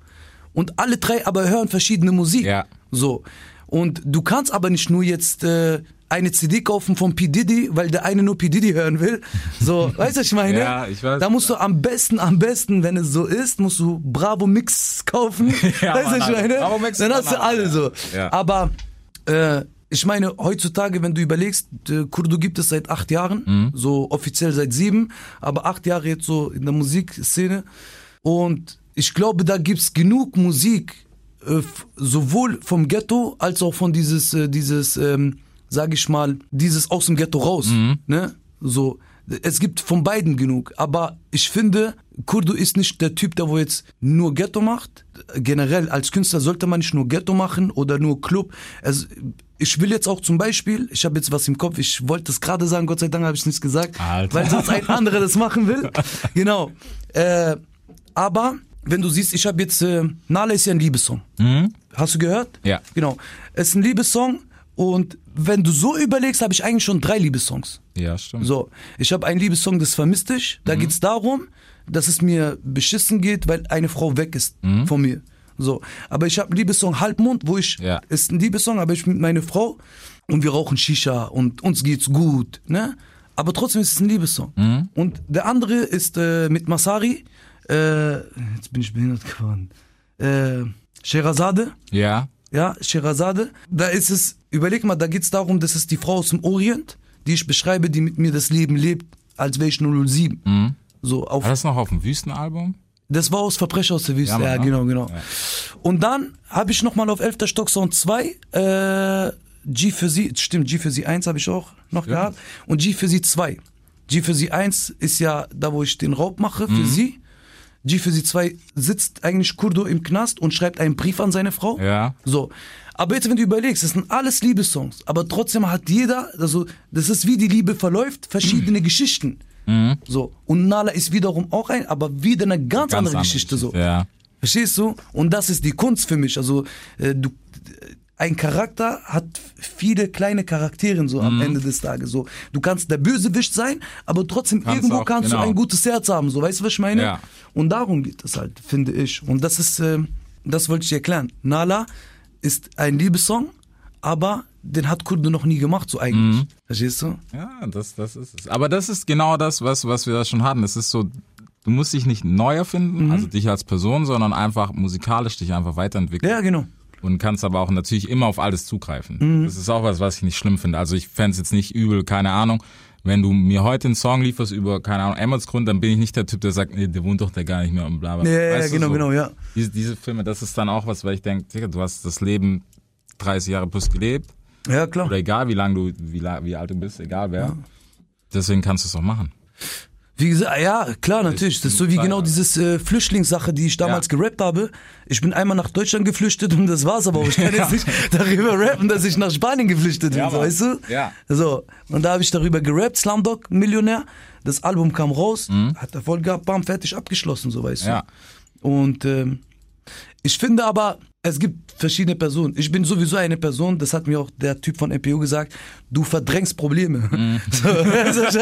und alle drei aber hören verschiedene Musik. Ja. So. Und du kannst aber nicht nur jetzt äh, eine CD kaufen von P. Diddy, weil der eine nur P. Diddy hören will. So, [LAUGHS] weißt du, ich meine? Ja, ich weiß. Da musst du am besten, am besten, wenn es so ist, musst du Bravo Mix kaufen. [LAUGHS] Ja, weißt du, ich Alter. meine? Bravo Mix Dann hast du alle ja. so. Ja. Aber äh, ich meine, heutzutage, wenn du überlegst, äh, Kurdo gibt es seit acht Jahren, Mhm. so offiziell seit sieben, aber acht Jahre jetzt so in der Musikszene. Und ich glaube, da gibt's genug Musik, äh, sowohl vom Ghetto als auch von dieses, äh, dieses, ähm, sag ich mal, dieses aus dem Ghetto raus. Ne? So, es gibt von beiden genug. Aber ich finde, Kurdo ist nicht der Typ, der wo jetzt nur Ghetto macht. Generell als Künstler sollte man nicht nur Ghetto machen oder nur Club. Also, ich will jetzt auch zum Beispiel, ich habe jetzt was im Kopf, ich wollte es gerade sagen, Gott sei Dank habe ich es nicht gesagt, Alter. weil sonst ein anderer das machen will. [LAUGHS] Genau. Äh, aber wenn du siehst, ich habe jetzt, äh, Nala ist ja ein Liebessong. Hast du gehört? Ja. Genau. Es ist ein Liebessong und wenn du so überlegst, habe ich eigentlich schon drei Liebessongs. Ja, stimmt. So, ich habe einen Liebessong, das vermisst dich. Da geht's darum, dass es mir beschissen geht, weil eine Frau weg ist von mir. So, aber ich habe einen Liebessong Halbmond, wo ich Ja. ist ein Liebessong, aber ich bin mit meiner Frau und wir rauchen Shisha und uns geht's gut, ne? Aber trotzdem ist es ein Liebessong. Und der andere ist äh, mit Masari. Äh, jetzt bin ich behindert geworden. Äh, Sherazade. Ja. Ja, Sherazade. Da ist es, überleg mal, da geht's darum, das ist die Frau aus dem Orient, die ich beschreibe, die mit mir das Leben lebt, als wäre ich 007. So, auf, War das noch auf dem Wüstenalbum? das war aus Verbrecher aus der Wüste. Ja, Ja, genau, genau. Ja. Und dann habe ich nochmal auf 11. Stock Sound 2, äh, G für sie, stimmt, G für sie 1 habe ich auch noch gehabt. Und G für sie 2. G für sie 1 ist ja da, wo ich den Raub mache Mhm. für sie. G für sie 2 sitzt eigentlich Kurdo im Knast und schreibt einen Brief an seine Frau. Ja. So. Aber jetzt, wenn du überlegst, das sind alles Liebessongs, aber trotzdem hat jeder, also, das ist wie die Liebe verläuft, verschiedene Geschichten. So. Und Nala ist wiederum auch ein, aber wieder eine ganz, andere Geschichte, so. Ja. Verstehst du? Und das ist die Kunst für mich. Also, äh, du, ein Charakter hat viele kleine Charaktere so Mhm. am Ende des Tages. So, du kannst der Bösewicht sein, aber trotzdem Kannst irgendwo auch, kannst genau. du ein gutes Herz haben. So, weißt du, was ich meine? Ja. Und darum geht es halt, finde ich. Und das ist, äh, das wollte ich dir erklären. Nala ist ein Liebessong, aber den hat Kurdo noch nie gemacht, so eigentlich. Mhm. Verstehst du? Ja, das, das ist es. Aber das ist genau das, was, was wir da schon hatten. Es ist so, du musst dich nicht neu erfinden, also dich als Person, sondern einfach musikalisch dich einfach weiterentwickeln. Ja, genau. Und kannst aber auch natürlich immer auf alles zugreifen. Das ist auch was, was ich nicht schlimm finde. Also ich fänd's jetzt nicht übel, keine Ahnung. Wenn du mir heute einen Song lieferst über, keine Ahnung, Emmertsgrund, dann bin ich nicht der Typ, der sagt, nee, der wohnt doch da gar nicht mehr und bla bla. Ja, ja, du, genau, so. genau, ja. Diese, diese Filme, das ist dann auch was, weil ich denke, Digga, du hast das Leben 30 Jahre plus gelebt. Ja, klar. Oder egal, wie lang du, wie, wie alt du bist, egal wer. Deswegen kannst du es auch machen. Wie gesagt, ja, klar, natürlich. Das ist so wie genau dieses äh, Flüchtlingssache, die ich damals Ja. gerappt habe. Ich bin einmal nach Deutschland geflüchtet und das war's aber auch. Ich kann jetzt nicht darüber rappen, dass ich nach Spanien geflüchtet bin, Ja, so, weißt du? Ja. So, und da habe ich darüber gerappt, Slumdog, Millionär. Das Album kam raus, hat Erfolg gehabt, bam, fertig abgeschlossen, so weißt Mhm. Ja. du. Und ähm, ich finde aber, es gibt verschiedene Personen. Ich bin sowieso eine Person, das hat mir auch der Typ von MPO gesagt, du verdrängst Probleme. Mhm. [LAUGHS] So,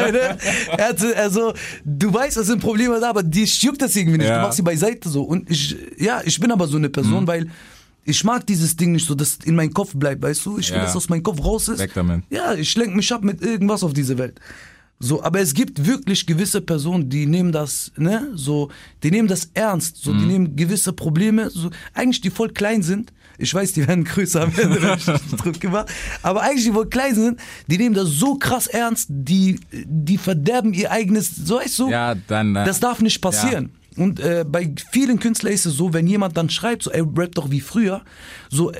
also, du weißt, es sind Probleme da, aber die juckt das irgendwie nicht. Ja. Du machst sie beiseite so. Und ich, ja, ich bin aber so eine Person, weil ich mag dieses Ding nicht so, dass in meinem Kopf bleibt, weißt du? Ich will, Ja. dass aus meinem Kopf raus ist. Weg damit. Ja, ich lenke mich ab mit irgendwas auf diese Welt. So, aber es gibt wirklich gewisse Personen, die nehmen das, ne, so, die nehmen das ernst, so, Mhm. die nehmen gewisse Probleme, so, eigentlich die voll klein sind. Ich weiß, die werden größer [LAUGHS] wenn ich [LAUGHS] Druck gemacht. Aber eigentlich die voll klein sind, die nehmen das so krass ernst, die, die verderben ihr eigenes, so weißt du? Ja, dann. äh, Das darf nicht passieren. Und äh, bei vielen Künstlern ist es so, wenn jemand dann schreibt, so, ey, rap doch wie früher, so, äh,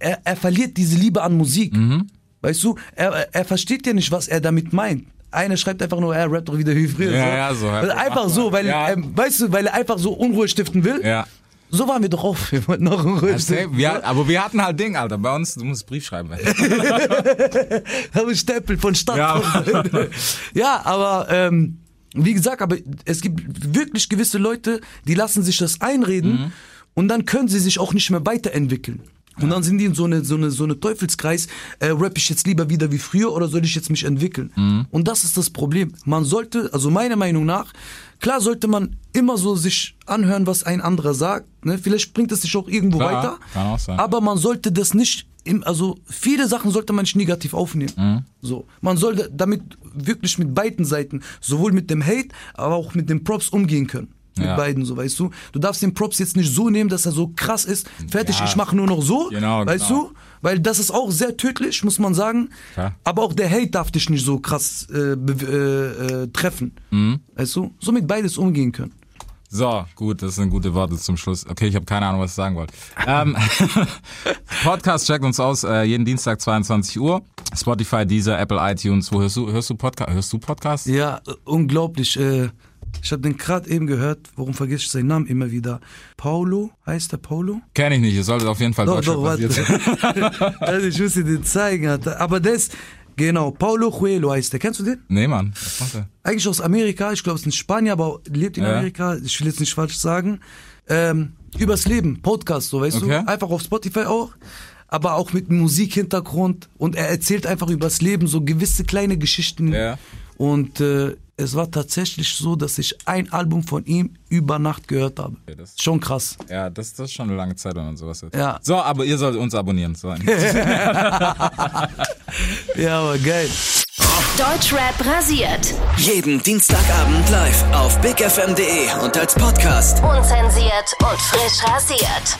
er, er verliert diese Liebe an Musik. Mhm. Weißt du, er, er versteht ja nicht, was er damit meint. Einer schreibt einfach nur, er rappt doch wieder wie früher. Ja, so. ja, so. Also einfach so, weil, Ja. ähm, weißt du, weil er einfach so Unruhe stiften will. Ja. So waren wir doch auch. Wir wollten noch Unruhe Erzähl, stiften. wir, aber wir hatten halt Ding, Alter. Bei uns, du musst Brief schreiben. [LAUGHS] Habe ich Stempel von Stadt. Ja. [LAUGHS] ja, aber ähm, wie gesagt, aber es gibt wirklich gewisse Leute, die lassen sich das einreden Mhm. und dann können sie sich auch nicht mehr weiterentwickeln. Und dann sind die in so eine, so eine, so eine Teufelskreis, äh, rap ich jetzt lieber wieder wie früher oder soll ich jetzt mich entwickeln? Mhm. Und das ist das Problem. Man sollte, also meiner Meinung nach, klar sollte man immer so sich anhören, was ein anderer sagt. Ne? Vielleicht bringt es sich auch irgendwo Klar, weiter. kann auch sein. Aber man sollte das nicht, im, also viele Sachen sollte man nicht negativ aufnehmen. Mhm. So, man sollte damit wirklich mit beiden Seiten, sowohl mit dem Hate, aber auch mit den Props umgehen können. Mit Ja. beiden, so weißt du. Du darfst den Props jetzt nicht so nehmen, dass er so krass ist. Fertig, Ja. ich mache nur noch so. Genau, weißt genau. du? Weil das ist auch sehr tödlich, muss man sagen. Klar. Aber auch der Hate darf dich nicht so krass äh, äh, äh, treffen. Mhm. Weißt du? So mit beides umgehen können. So, gut, das sind gute Worte zum Schluss. Okay, ich habe keine Ahnung, was ich sagen wollte. Ähm, [LAUGHS] Podcast checkt uns aus, äh, jeden Dienstag 22 Uhr. Spotify, Deezer, Apple, iTunes. Wo hörst du, hörst du Podcast? Hörst du Podcast? Ja, äh, unglaublich. Äh, ich habe den gerade eben gehört. Warum vergesse ich seinen Namen immer wieder? Paulo? Heißt der Paulo? Kenn ich nicht. Ihr solltet auf jeden Fall Doch, doch, warte. basiert. [LAUGHS] [LAUGHS] also ich muss dir den zeigen. Alter. Aber ist, genau, Paulo Coelho heißt der. Kennst du den? Nee, Mann. Was macht er? Eigentlich aus Amerika. Ich glaube, es ist ein Spanier, aber lebt in Ja. Amerika. Ich will jetzt nicht falsch sagen. Ähm, übers Leben, Podcast, so weißt Okay. du. Einfach auf Spotify auch. Aber auch mit Musikhintergrund. Und er erzählt einfach übers Leben so gewisse kleine Geschichten. Ja. Und äh, es war tatsächlich so, dass ich ein Album von ihm über Nacht gehört habe. Okay, das- Schon krass. Ja, das, das ist schon eine lange Zeit, wenn man sowas hört. Ja. So, aber ihr sollt uns abonnieren. So. [LAUGHS] Ja, aber geil. Deutschrap rasiert. Jeden Dienstagabend live auf bigfm.de und als Podcast. Unzensiert und frisch rasiert.